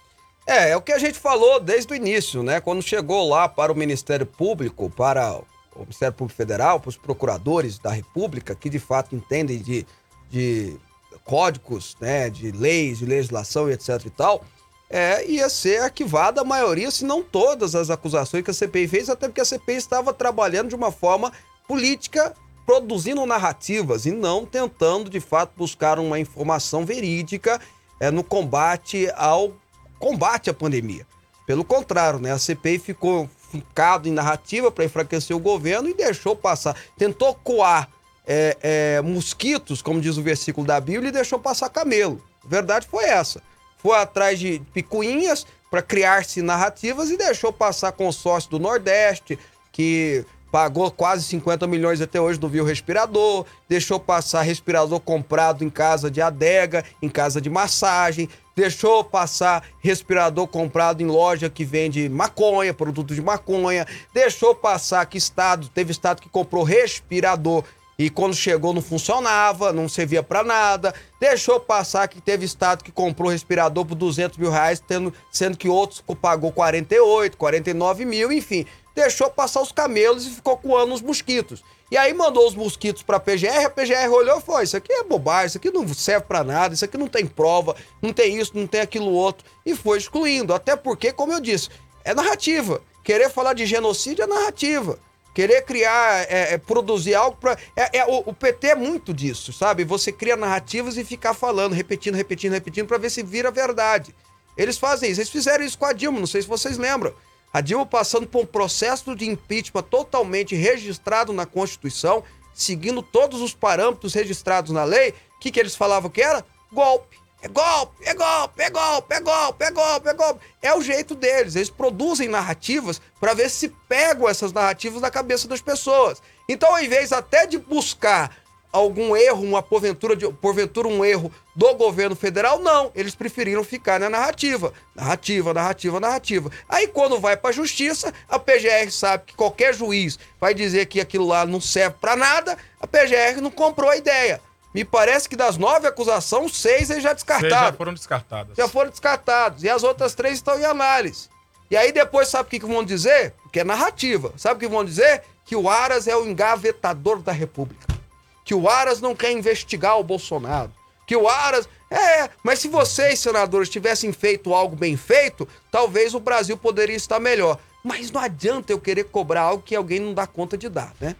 É, é o que a gente falou desde o início, né? Quando chegou lá para o Ministério Público, para o Ministério Público Federal, para os procuradores da República, que de fato entendem de, de códigos, né, de leis, de legislação e etc e tal, é, ia ser arquivada a maioria, se não todas as acusações que a CPI fez, até porque a CPI estava trabalhando de uma forma política, produzindo narrativas e não tentando, de fato, buscar uma informação verídica é, no combate ao combate à pandemia. Pelo contrário, né, a CPI ficou ficado em narrativa para enfraquecer o governo e deixou passar, tentou coar é, é, mosquitos, como diz o versículo da Bíblia, e deixou passar camelo. A verdade foi essa foi atrás de picuinhas para criar-se narrativas e deixou passar consórcio do Nordeste, que pagou quase 50 milhões até hoje do Viu Respirador, deixou passar respirador comprado em casa de adega, em casa de massagem, deixou passar respirador comprado em loja que vende maconha, produto de maconha, deixou passar que estado, teve estado que comprou respirador e quando chegou não funcionava, não servia para nada. Deixou passar que teve estado que comprou respirador por 200 mil reais, tendo, sendo que outros pagou 48, 49 mil, enfim. Deixou passar os camelos e ficou coando os mosquitos. E aí mandou os mosquitos para a PGR, a PGR olhou e falou: Isso aqui é bobagem, isso aqui não serve para nada, isso aqui não tem prova, não tem isso, não tem aquilo outro. E foi excluindo. Até porque, como eu disse, é narrativa. Querer falar de genocídio é narrativa. Querer criar, é, é, produzir algo para. É, é, o, o, PT é muito disso, sabe? Você cria narrativas e ficar falando, repetindo, repetindo, repetindo, para ver se vira verdade. Eles fazem isso. Eles fizeram isso com a Dilma, não sei se vocês lembram. A Dilma passando por um processo de impeachment totalmente registrado na Constituição, seguindo todos os parâmetros registrados na lei. O que, que eles falavam que era? Golpe. É golpe, é golpe, é golpe, é golpe, é golpe, é golpe. É o jeito deles. Eles produzem narrativas para ver se pegam essas narrativas na cabeça das pessoas. Então, ao invés até de buscar algum erro, uma porventura, de, porventura um erro do governo federal, não. Eles preferiram ficar na narrativa. Narrativa, narrativa, narrativa. Aí quando vai para a justiça, a PGR sabe que qualquer juiz vai dizer que aquilo lá não serve para nada, a PGR não comprou a ideia. Me parece que das nove acusações, seis eles já descartaram. Seis já foram descartadas. Já foram descartados. E as outras três estão em análise. E aí depois, sabe o que, que vão dizer? Que é narrativa. Sabe o que vão dizer? Que o Aras é o engavetador da República. Que o Aras não quer investigar o Bolsonaro. Que o Aras. É, mas se vocês, senadores, tivessem feito algo bem feito, talvez o Brasil poderia estar melhor. Mas não adianta eu querer cobrar algo que alguém não dá conta de dar, né?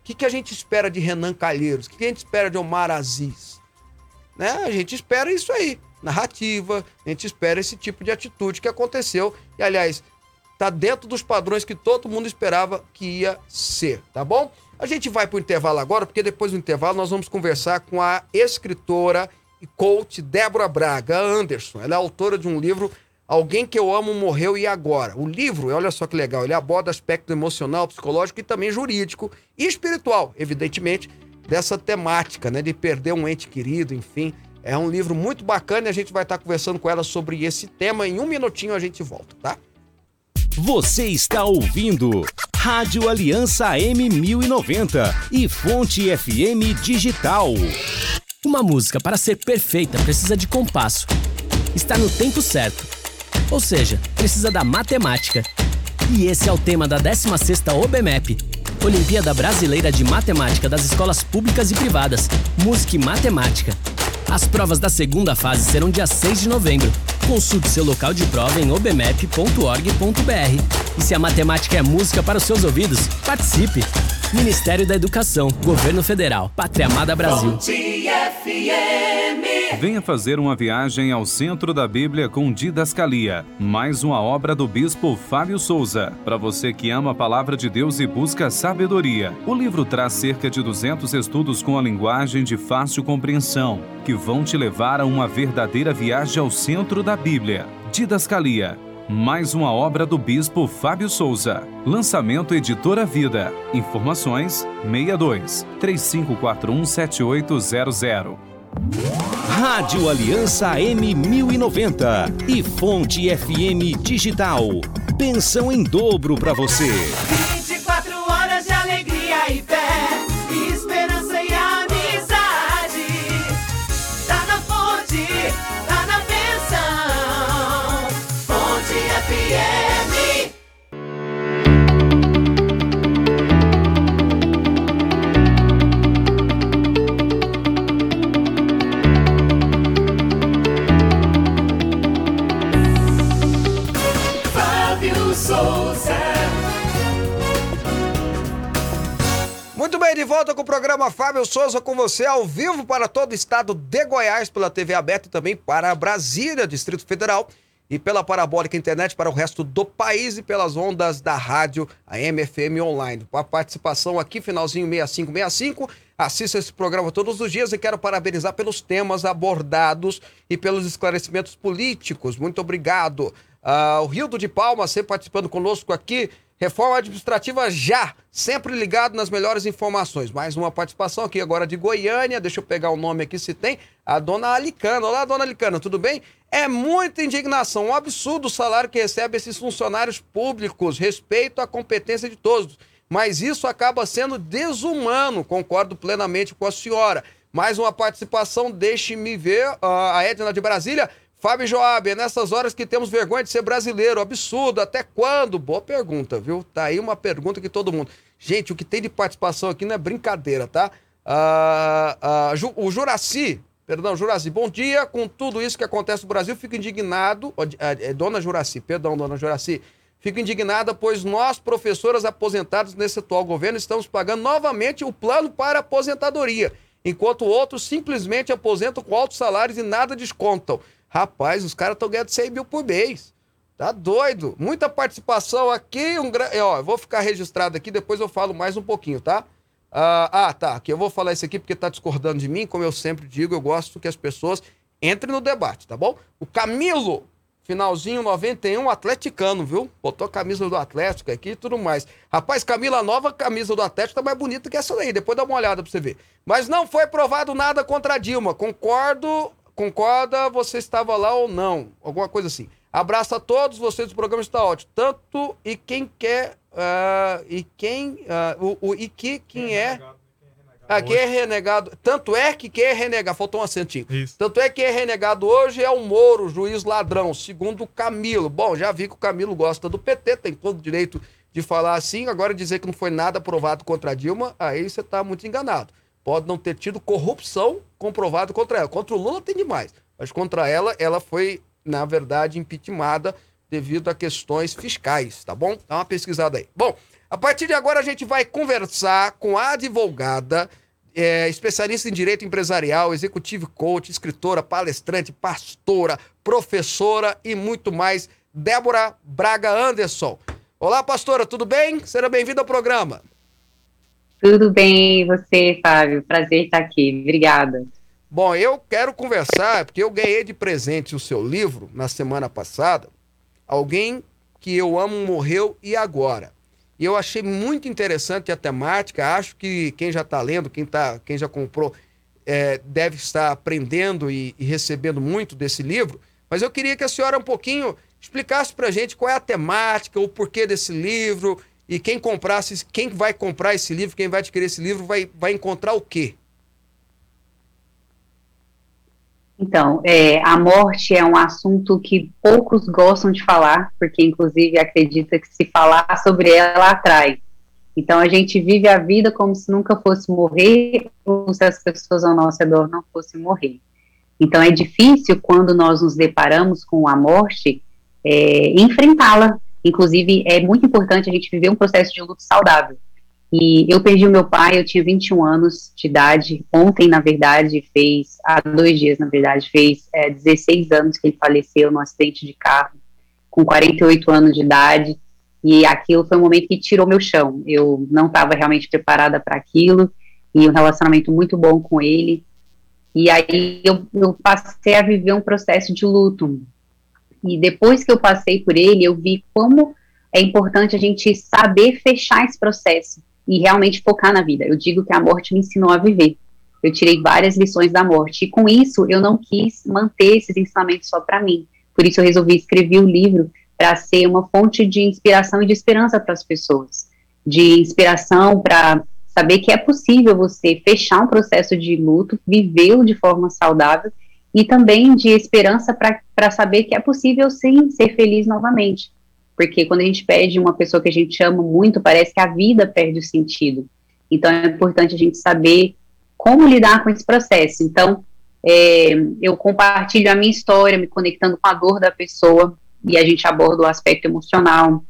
O que, que a gente espera de Renan Calheiros? O que, que a gente espera de Omar Aziz? Né? A gente espera isso aí, narrativa, a gente espera esse tipo de atitude que aconteceu. E, aliás, tá dentro dos padrões que todo mundo esperava que ia ser, tá bom? A gente vai para o intervalo agora, porque depois do intervalo nós vamos conversar com a escritora e coach Débora Braga Anderson. Ela é autora de um livro Alguém que eu amo morreu e agora? O livro, olha só que legal, ele aborda aspecto emocional, psicológico e também jurídico e espiritual, evidentemente, dessa temática, né, de perder um ente querido, enfim. É um livro muito bacana e a gente vai estar conversando com ela sobre esse tema. Em um minutinho a gente volta, tá? Você está ouvindo Rádio Aliança M1090 e Fonte FM Digital. Uma música para ser perfeita precisa de compasso. Está no tempo certo ou seja, precisa da matemática. E esse é o tema da 16ª OBMEP, Olimpíada Brasileira de Matemática das Escolas Públicas e Privadas, Música e Matemática. As provas da segunda fase serão dia 6 de novembro. Consulte seu local de prova em obmep.org.br. E se a matemática é música para os seus ouvidos, participe! Ministério da Educação, Governo Federal, Pátria Amada Brasil. Venha fazer uma viagem ao centro da Bíblia com Didascalia, mais uma obra do bispo Fábio Souza. Para você que ama a palavra de Deus e busca sabedoria, o livro traz cerca de 200 estudos com a linguagem de fácil compreensão, que vão te levar a uma verdadeira viagem ao centro da Bíblia. Didascalia mais uma obra do Bispo Fábio Souza. Lançamento Editora Vida. Informações 62 3541 7800. Rádio Aliança M1090 e Fonte FM Digital. Pensão em dobro para você. Volta com o programa Fábio Souza com você ao vivo para todo o estado de Goiás pela TV aberta e também para Brasília, Distrito Federal e pela parabólica internet para o resto do país e pelas ondas da rádio, a MFM Online. Com a participação aqui, finalzinho 6565. Assista esse programa todos os dias e quero parabenizar pelos temas abordados e pelos esclarecimentos políticos. Muito obrigado. Uh, o Rio de Palma, sempre participando conosco aqui. Reforma administrativa já, sempre ligado nas melhores informações. Mais uma participação aqui agora de Goiânia, deixa eu pegar o nome aqui se tem. A dona Alicana. Olá, dona Alicana, tudo bem? É muita indignação, um absurdo o salário que recebe esses funcionários públicos, respeito à competência de todos. Mas isso acaba sendo desumano, concordo plenamente com a senhora. Mais uma participação, deixe-me ver, uh, a Edna de Brasília. Fábio Joab, é nessas horas que temos vergonha de ser brasileiro. Absurdo, até quando? Boa pergunta, viu? Tá aí uma pergunta que todo mundo. Gente, o que tem de participação aqui não é brincadeira, tá? Uh, uh, o Juraci, perdão, Juraci, bom dia. Com tudo isso que acontece no Brasil, fico indignado. É, dona Juraci, perdão, dona Juraci. Fico indignada, pois nós, professoras aposentadas nesse atual governo, estamos pagando novamente o plano para aposentadoria, enquanto outros simplesmente aposentam com altos salários e nada descontam. Rapaz, os caras estão ganhando 100 mil por mês. Tá doido. Muita participação aqui. Um gra... Ó, eu vou ficar registrado aqui, depois eu falo mais um pouquinho, tá? Ah, ah, tá. Aqui eu vou falar isso aqui porque tá discordando de mim. Como eu sempre digo, eu gosto que as pessoas entrem no debate, tá bom? O Camilo, finalzinho 91, atleticano, viu? Botou a camisa do Atlético aqui e tudo mais. Rapaz, Camila, a nova camisa do Atlético tá mais bonita que essa daí. Depois dá uma olhada pra você ver. Mas não foi provado nada contra a Dilma. Concordo concorda, você estava lá ou não. Alguma coisa assim. Abraço a todos vocês, o programa está ótimo. Tanto e quem quer. Uh, e quem. Uh, o, o, e que quem é. Ah, quem é renegado. Tanto é que quem é renegado. Faltou um acentinho. Isso. Tanto é que quem é renegado hoje é o Moro, juiz ladrão, segundo o Camilo. Bom, já vi que o Camilo gosta do PT, tem todo o direito de falar assim. Agora dizer que não foi nada aprovado contra a Dilma, aí você está muito enganado. Pode não ter tido corrupção comprovada contra ela. Contra o Lula tem demais. Mas contra ela, ela foi, na verdade, impeachmentada devido a questões fiscais, tá bom? Dá uma pesquisada aí. Bom, a partir de agora a gente vai conversar com a advogada, é, especialista em direito empresarial, executivo coach, escritora, palestrante, pastora, professora e muito mais, Débora Braga Anderson. Olá, pastora, tudo bem? Seja bem-vinda ao programa. Tudo bem, você, Fábio? Prazer estar aqui. Obrigada. Bom, eu quero conversar, porque eu ganhei de presente o seu livro na semana passada. Alguém que eu amo morreu e agora. E eu achei muito interessante a temática. Acho que quem já está lendo, quem, tá, quem já comprou, é, deve estar aprendendo e, e, recebendo muito desse livro. Mas eu queria que a senhora um pouquinho explicasse para a gente qual é a temática, o porquê desse livro e quem comprasse, quem vai comprar esse livro, quem vai adquirir esse livro, vai, vai encontrar o quê? Então, é, a morte é um assunto que poucos gostam de falar, porque inclusive acredita que se falar sobre ela atrai. Então a gente vive a vida como se nunca fosse morrer, ou se as pessoas ao nosso redor não fossem morrer. Então é difícil quando nós nos deparamos com a morte é, enfrentá-la, Inclusive, é muito importante a gente viver um processo de luto saudável. E eu perdi o meu pai, eu tinha 21 anos de idade. Ontem, na verdade, fez, há dois dias, na verdade, fez é, 16 anos que ele faleceu num acidente de carro, com 48 anos de idade. E aquilo foi um momento que tirou meu chão. Eu não estava realmente preparada para aquilo. E um relacionamento muito bom com ele. E aí eu, eu passei a viver um processo de luto, e depois que eu passei por ele, eu vi como é importante a gente saber fechar esse processo e realmente focar na vida. Eu digo que a morte me ensinou a viver. Eu tirei várias lições da morte. E com isso, eu não quis manter esses ensinamentos só para mim. Por isso, eu resolvi escrever o um livro para ser uma fonte de inspiração e de esperança para as pessoas. De inspiração para saber que é possível você fechar um processo de luto, vivê-lo de forma saudável e também de esperança para saber que é possível sim ser feliz novamente. Porque quando a gente perde uma pessoa que a gente ama muito, parece que a vida perde o sentido. Então é importante a gente saber como lidar com esse processo. Então, é, eu compartilho a minha história, me conectando com a dor da pessoa, e a gente aborda o aspecto emocional.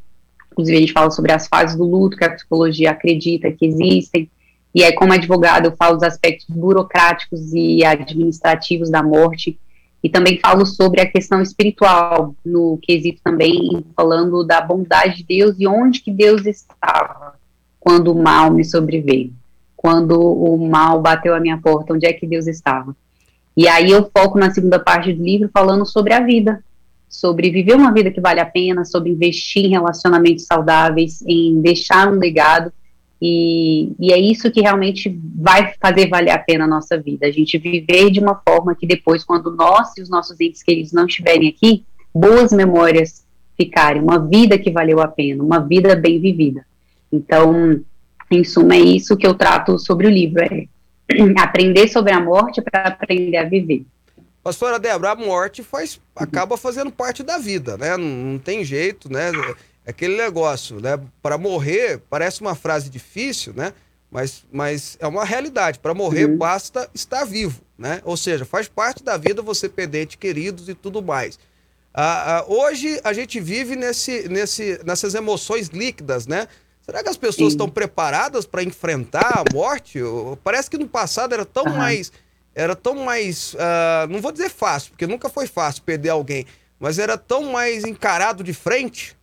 Inclusive, a gente fala sobre as fases do luto que a psicologia acredita que existem. E aí, como advogado, eu falo dos aspectos burocráticos e administrativos da morte, e também falo sobre a questão espiritual, no quesito também, falando da bondade de Deus e onde que Deus estava quando o mal me sobreveio, quando o mal bateu a minha porta, onde é que Deus estava. E aí eu foco na segunda parte do livro falando sobre a vida, sobre viver uma vida que vale a pena, sobre investir em relacionamentos saudáveis, em deixar um legado. E, e, é isso que realmente vai fazer valer a pena a nossa vida. A gente viver de uma forma que depois, quando nós e os nossos entes queridos não estiverem aqui, boas memórias ficarem, uma vida que valeu a pena, uma vida bem vivida. Então, em suma, é isso que eu trato sobre o livro, é aprender sobre a morte para aprender a viver. Pastora Débora, a morte faz, acaba fazendo parte da vida, né? Não, não tem jeito, né? É aquele negócio, né? Para morrer, parece uma frase difícil, né? Mas, mas é uma realidade. Para morrer, uhum. basta estar vivo, né? Ou seja, faz parte da vida você perder entes queridos e tudo mais. Ah, ah, hoje a gente vive nesse, nesse, nessas emoções líquidas, né? Será que as pessoas Sim. estão preparadas para enfrentar a morte? Parece que no passado era tão uhum. mais era tão mais. Uh, não vou dizer fácil, porque nunca foi fácil perder alguém, mas era tão mais encarado de frente.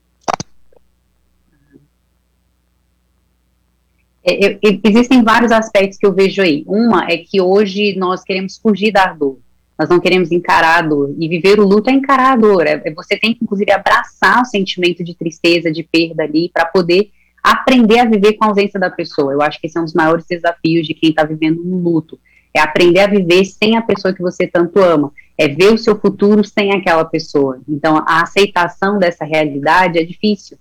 É, é, existem vários aspectos que eu vejo aí. Uma é que hoje nós queremos fugir da dor. Nós não queremos encarar a dor. E viver o luto é encarar a dor. É, é você tem que, inclusive, abraçar o sentimento de tristeza, de perda ali, para poder aprender a viver com a ausência da pessoa. Eu acho que esse é um dos maiores desafios de quem está vivendo um luto é aprender a viver sem a pessoa que você tanto ama, é ver o seu futuro sem aquela pessoa. Então, a aceitação dessa realidade é difícil.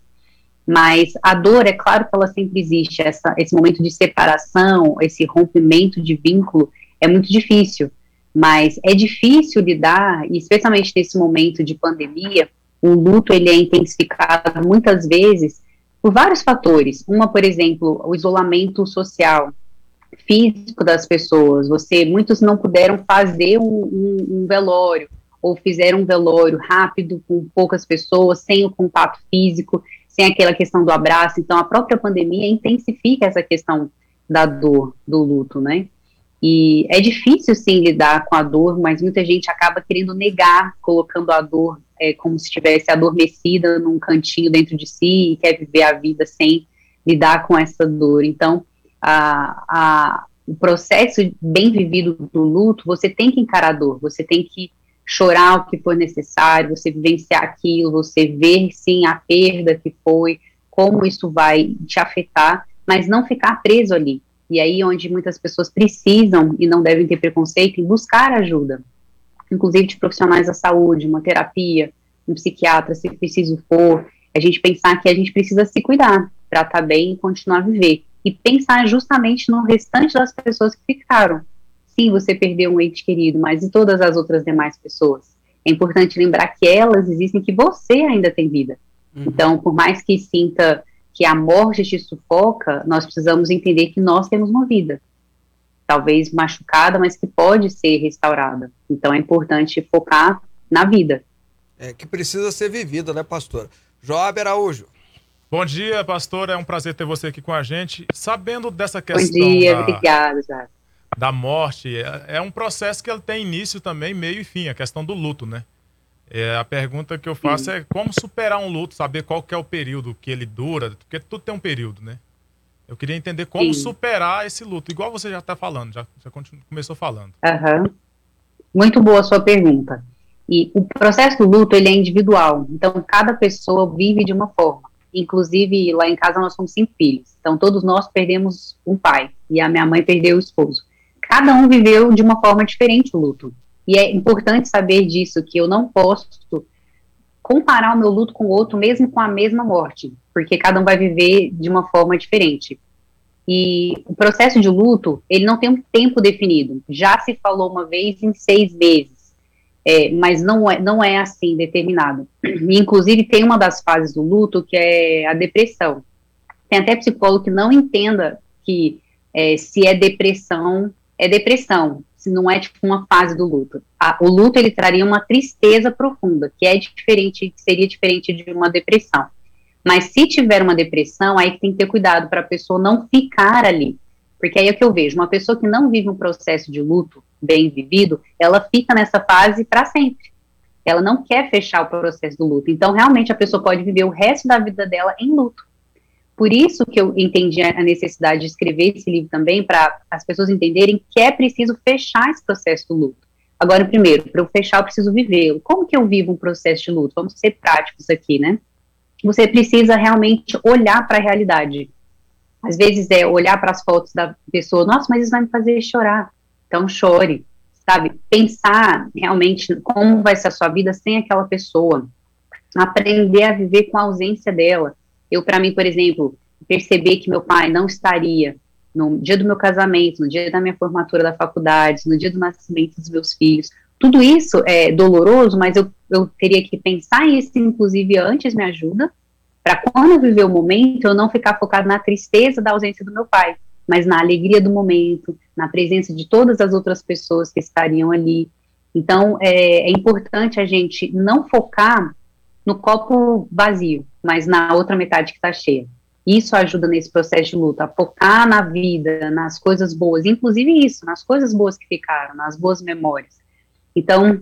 Mas a dor, é claro que ela sempre existe, essa, esse momento de separação, esse rompimento de vínculo é muito difícil. Mas é difícil lidar, especialmente nesse momento de pandemia, o luto ele é intensificado muitas vezes por vários fatores. Uma, por exemplo, o isolamento social, físico das pessoas. Você, muitos não puderam fazer um, um, um velório ou fizeram um velório rápido com poucas pessoas, sem o contato físico, sem aquela questão do abraço. Então, a própria pandemia intensifica essa questão da dor, do luto, né? E é difícil, sim, lidar com a dor, mas muita gente acaba querendo negar, colocando a dor é, como se estivesse adormecida num cantinho dentro de si e quer viver a vida sem lidar com essa dor. Então, a, a, o processo bem vivido do luto, você tem que encarar a dor, você tem que chorar o que for necessário, você vivenciar aquilo, você ver sim a perda que foi, como isso vai te afetar, mas não ficar preso ali. E aí onde muitas pessoas precisam e não devem ter preconceito em buscar ajuda, inclusive de profissionais da saúde, uma terapia, um psiquiatra, se preciso for, a gente pensar que a gente precisa se cuidar para estar tá bem e continuar a viver e pensar justamente no restante das pessoas que ficaram. Sim, você perdeu um ente querido, mas e todas as outras demais pessoas? É importante lembrar que elas existem, que você ainda tem vida. Uhum. Então, por mais que sinta que a morte te sufoca, nós precisamos entender que nós temos uma vida. Talvez machucada, mas que pode ser restaurada. Então, é importante focar na vida. É, que precisa ser vivida, né, pastor? Joab Araújo. Bom dia, pastor. É um prazer ter você aqui com a gente. Sabendo dessa questão. Bom dia, da, obrigada, já. Da morte, é, é, um processo que ele tem início também, meio e fim, a questão do luto, né? É, a pergunta que eu faço Sim. é como superar um luto, saber qual que é o período que ele dura, porque tudo tem um período, né? Eu queria entender como Sim. superar esse luto, igual você já está falando, já, já começou falando. Uhum. Muito boa a sua pergunta. E o processo do luto, ele é individual, então cada pessoa vive de uma forma. Inclusive, lá em casa nós somos cinco filhos. Então, todos nós perdemos um pai. E a minha mãe perdeu o esposo. Cada um viveu de uma forma diferente o luto. E é importante saber disso, que eu não posso comparar o meu luto com o outro, mesmo com a mesma morte. Porque cada um vai viver de uma forma diferente. E o processo de luto, ele não tem um tempo definido. Já se falou uma vez em seis meses é, mas não é, não é assim determinado. E, inclusive, tem uma das fases do luto que é a depressão. Tem até psicólogo que não entenda que é, se é depressão, é depressão, se não é tipo uma fase do luto. A, o luto ele traria uma tristeza profunda, que é diferente, seria diferente de uma depressão. Mas se tiver uma depressão, aí tem que ter cuidado para a pessoa não ficar ali. Porque aí é que eu vejo, uma pessoa que não vive um processo de luto bem vivido, ela fica nessa fase para sempre. Ela não quer fechar o processo do luto. Então, realmente, a pessoa pode viver o resto da vida dela em luto. Por isso que eu entendi a necessidade de escrever esse livro também, para as pessoas entenderem que é preciso fechar esse processo do luto. Agora, primeiro, para eu fechar, eu preciso vivê-lo. Como que eu vivo um processo de luto? Vamos ser práticos aqui, né? Você precisa realmente olhar para a realidade. Às vezes é olhar para as fotos da pessoa, nossa, mas isso vai me fazer chorar. Então chore, sabe? Pensar realmente como vai ser a sua vida sem aquela pessoa. Aprender a viver com a ausência dela. Eu, para mim, por exemplo, perceber que meu pai não estaria no dia do meu casamento, no dia da minha formatura da faculdade, no dia do nascimento dos meus filhos. Tudo isso é doloroso, mas eu, eu teria que pensar isso, inclusive, antes me ajuda, para quando eu viver o momento, eu não ficar focado na tristeza da ausência do meu pai, mas na alegria do momento, na presença de todas as outras pessoas que estariam ali. Então, é, é importante a gente não focar no copo vazio, mas na outra metade que está cheia. Isso ajuda nesse processo de luta, a focar na vida, nas coisas boas, inclusive isso, nas coisas boas que ficaram, nas boas memórias. Então,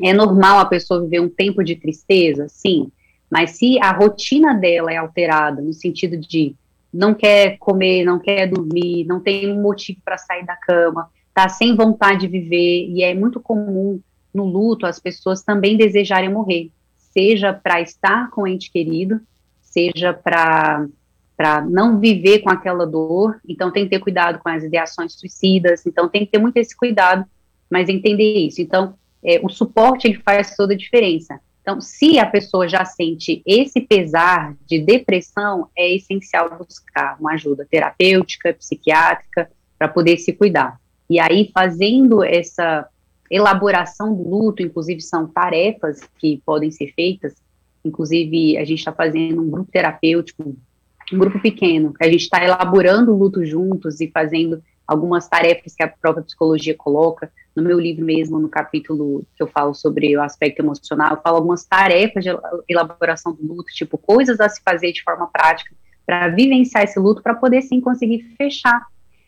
é normal a pessoa viver um tempo de tristeza, sim, mas se a rotina dela é alterada, no sentido de não quer comer, não quer dormir, não tem motivo para sair da cama, tá sem vontade de viver, e é muito comum no luto as pessoas também desejarem morrer, seja para estar com o ente querido, seja para para não viver com aquela dor, então tem que ter cuidado com as ideações suicidas, então tem que ter muito esse cuidado, mas entender isso. Então, é, o suporte ele faz toda a diferença. Então, se a pessoa já sente esse pesar de depressão, é essencial buscar uma ajuda terapêutica, psiquiátrica, para poder se cuidar. E aí, fazendo essa elaboração do luto, inclusive são tarefas que podem ser feitas, inclusive a gente está fazendo um grupo terapêutico um grupo pequeno, que a gente está elaborando o luto juntos e fazendo algumas tarefas que a própria psicologia coloca. No meu livro mesmo, no capítulo que eu falo sobre o aspecto emocional, eu falo algumas tarefas de elaboração do luto, tipo coisas a se fazer de forma prática para vivenciar esse luto, para poder sim conseguir fechar.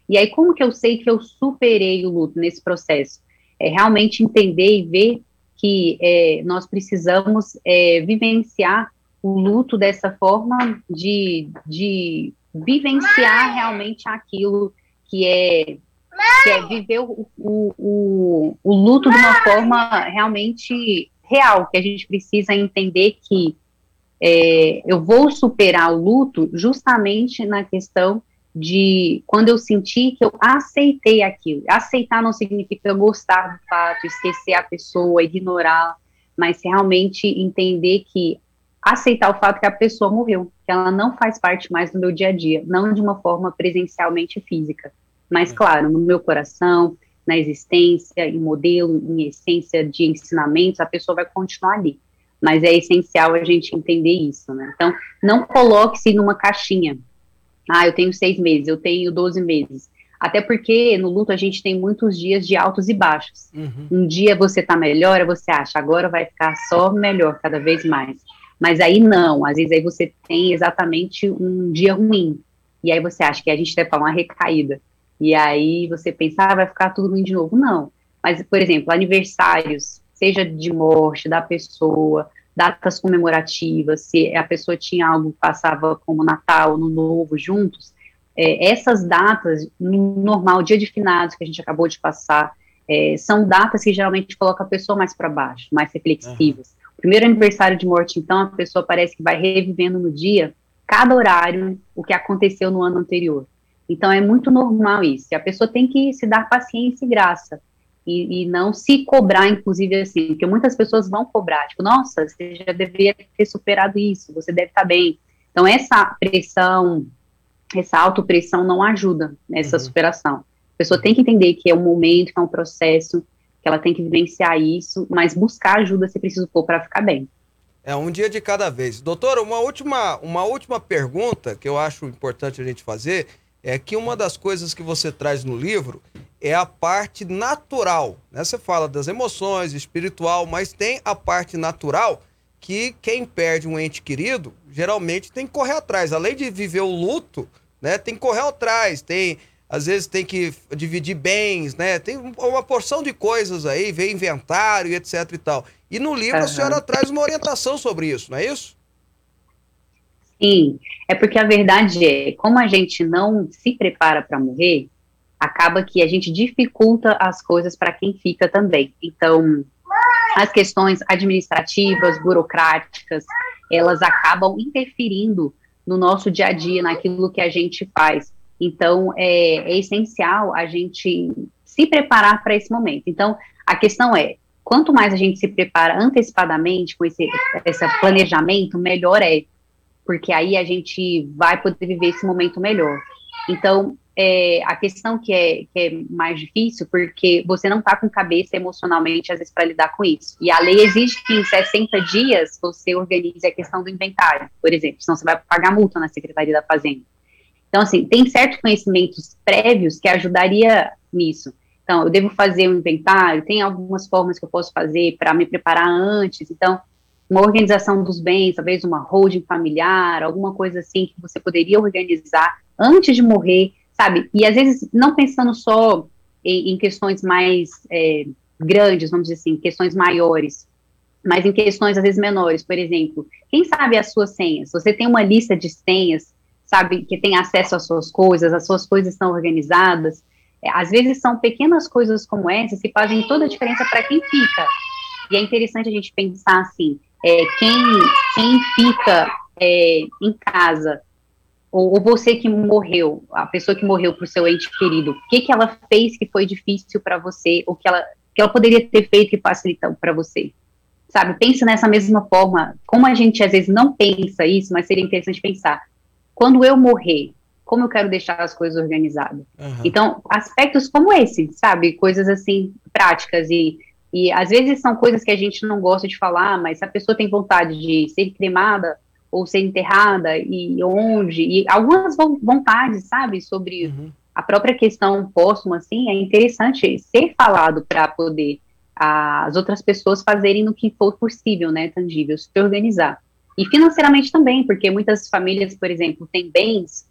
E aí, como que eu sei que eu superei o luto nesse processo? É realmente entender e ver que é, nós precisamos é, vivenciar o luto dessa forma de, de vivenciar realmente aquilo que é, que é viver o, o, o, o luto de uma forma realmente real, que a gente precisa entender que é, eu vou superar o luto justamente na questão de quando eu senti que eu aceitei aquilo. Aceitar não significa gostar do fato, esquecer a pessoa, ignorar, mas realmente entender que aceitar o fato que a pessoa morreu, que ela não faz parte mais do meu dia a dia, não de uma forma presencialmente física, mas, claro, no meu coração, na existência, em modelo, em essência de ensinamentos, a pessoa vai continuar ali. Mas é essencial a gente entender isso, né? Então, não coloque-se numa caixinha. Ah, eu tenho seis meses, eu tenho doze meses. Até porque no luto a gente tem muitos dias de altos e baixos. Uhum. Um dia você tá melhor, você acha, agora vai ficar só melhor cada vez mais. Mas aí não, às vezes aí você tem exatamente um dia ruim. E aí você acha que a gente vai falar uma recaída. E aí você pensa, ah, vai ficar tudo ruim de novo. Não. Mas, por exemplo, aniversários, seja de morte da pessoa, datas comemorativas, se a pessoa tinha algo que passava como Natal, no Novo, juntos, é, essas datas, no normal, dia de finados que a gente acabou de passar, é, são datas que geralmente colocam a pessoa mais para baixo, mais reflexivas. Uhum. Primeiro aniversário de morte, então, a pessoa parece que vai revivendo no dia, cada horário, o que aconteceu no ano anterior. Então, é muito normal isso. E a pessoa tem que se dar paciência e graça. E, e, não se cobrar, inclusive, assim, porque muitas pessoas vão cobrar, tipo, nossa, você já deveria ter superado isso, você deve estar bem. Então, essa pressão, essa autopressão não ajuda nessa uhum. superação. A pessoa tem que entender que é um momento, que é um processo, que ela tem que vivenciar isso, mas buscar ajuda se preciso for para ficar bem. É um dia de cada vez. Doutora, uma última, uma última pergunta que eu acho importante a gente fazer é que uma das coisas que você traz no livro é a parte natural. Né? Você fala das emoções, espiritual, mas tem a parte natural que quem perde um ente querido geralmente tem que correr atrás. Além de viver o luto, né, tem que correr atrás, tem às vezes tem que dividir bens, né? Tem uma porção de coisas aí, ver inventário, etc e tal. E no livro uhum. a senhora traz uma orientação sobre isso, não é isso? Sim, é porque a verdade é, como a gente não se prepara para morrer, acaba que a gente dificulta as coisas para quem fica também. Então, as questões administrativas, burocráticas, elas acabam interferindo no nosso dia a dia, naquilo que a gente faz. Então, é, é essencial a gente se preparar para esse momento. Então, a questão é, quanto mais a gente se prepara antecipadamente com esse, esse planejamento, melhor é, porque aí a gente vai poder viver esse momento melhor. Então, é, a questão que é, que é mais difícil, porque você não está com cabeça emocionalmente, às vezes, para lidar com isso. E a lei exige que em 60 dias você organize a questão do inventário, por exemplo, senão você vai pagar multa na Secretaria da Fazenda. Então, assim, tem certos conhecimentos prévios que ajudaria nisso. Então, eu devo fazer um inventário, tem algumas formas que eu posso fazer para me preparar antes. Então, uma organização dos bens, talvez uma holding familiar, alguma coisa assim que você poderia organizar antes de morrer, sabe? E às vezes não pensando só em, em questões mais é, grandes, vamos dizer assim, questões maiores, mas em questões às vezes menores, por exemplo, quem sabe as suas senhas? Você tem uma lista de senhas, sabe, que tem acesso às suas coisas, as suas coisas estão organizadas. É, às vezes são pequenas coisas como essas que fazem toda a diferença para quem fica. E é interessante a gente pensar assim, é, quem, quem fica é, em casa, ou, ou, você que morreu, a pessoa que morreu para o seu ente querido, o que, que ela fez que foi difícil para você, ou que ela, que ela poderia ter feito que facilitou para você? Sabe, pensa nessa mesma forma, como a gente às vezes não pensa isso, mas seria interessante pensar, quando eu morrer, como eu quero deixar as coisas organizadas? Uhum. Então, aspectos como esse, sabe, coisas assim, práticas e e às vezes são coisas que a gente não gosta de falar, mas a pessoa tem vontade de ser cremada ou ser enterrada e onde, e algumas vontades, sabe, sobre uhum. a própria questão póstuma, assim, é interessante ser falado para poder as outras pessoas fazerem no que for possível, né, tangível, se organizar. E financeiramente também, porque muitas famílias, por exemplo, têm bens,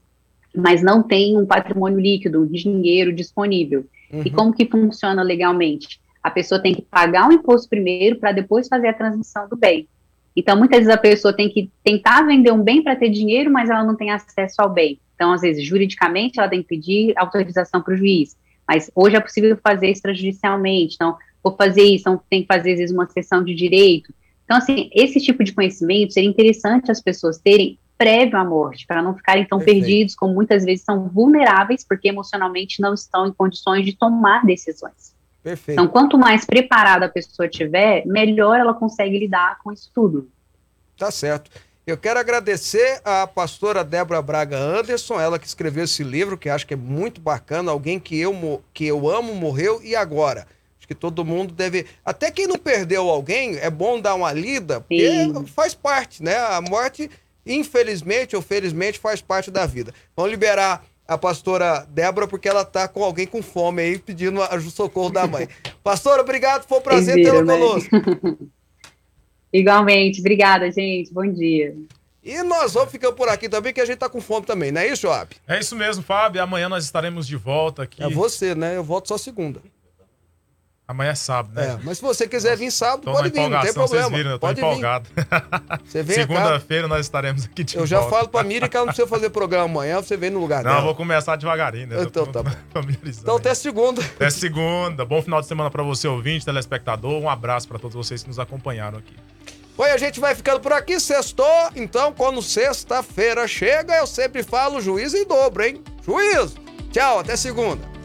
mas não têm um patrimônio líquido, dinheiro disponível. Uhum. E como que funciona legalmente? A pessoa tem que pagar o imposto primeiro para depois fazer a transmissão do bem. Então, muitas vezes a pessoa tem que tentar vender um bem para ter dinheiro, mas ela não tem acesso ao bem. Então, às vezes, juridicamente, ela tem que pedir autorização para o juiz. Mas hoje é possível fazer extrajudicialmente. Então, vou fazer isso, então tem que fazer, às vezes, uma sessão de direito. Então, assim, esse tipo de conhecimento seria interessante as pessoas terem prévio à morte, para não ficarem tão Perfeito. perdidos, como muitas vezes são vulneráveis, porque emocionalmente não estão em condições de tomar decisões. Perfeito. Então, quanto mais preparada a pessoa tiver, melhor ela consegue lidar com isso tudo. Tá certo. Eu quero agradecer a pastora Débora Braga Anderson, ela que escreveu esse livro, que acho que é muito bacana, alguém que eu, que eu amo morreu e agora. Acho que todo mundo deve. Até quem não perdeu alguém, é bom dar uma lida, porque Sim. faz parte, né? A morte, infelizmente ou felizmente, faz parte da vida. Vamos liberar a pastora Débora, porque ela tá com alguém com fome aí, pedindo o socorro da mãe. Pastora, obrigado, foi um prazer tê-la né? conosco. Igualmente, obrigada, gente. Bom dia. E nós vamos ficando por aqui também, que a gente tá com fome também, não é isso, Joab? É isso mesmo, Fábio. Amanhã nós estaremos de volta aqui. É você, né? Eu volto só segunda. Amanhã é sábado, né? É, mas se você quiser vir sábado, Tô pode vir, não tem problema. Vocês viram, eu tô pode empolgado. Segunda-feira nós estaremos aqui de Eu volta. já falo pra Miri que ela não precisa fazer programa amanhã, você vem no lugar não, dela. Não, vou começar devagarinho, né? Então tá Então até segunda. Até segunda. Bom final de semana pra você, ouvinte, telespectador. Um abraço pra todos vocês que nos acompanharam aqui. Oi, a gente vai ficando por aqui, sextou. Então, quando sexta-feira chega, eu sempre falo juízo em dobro, hein? Juízo! Tchau, até segunda.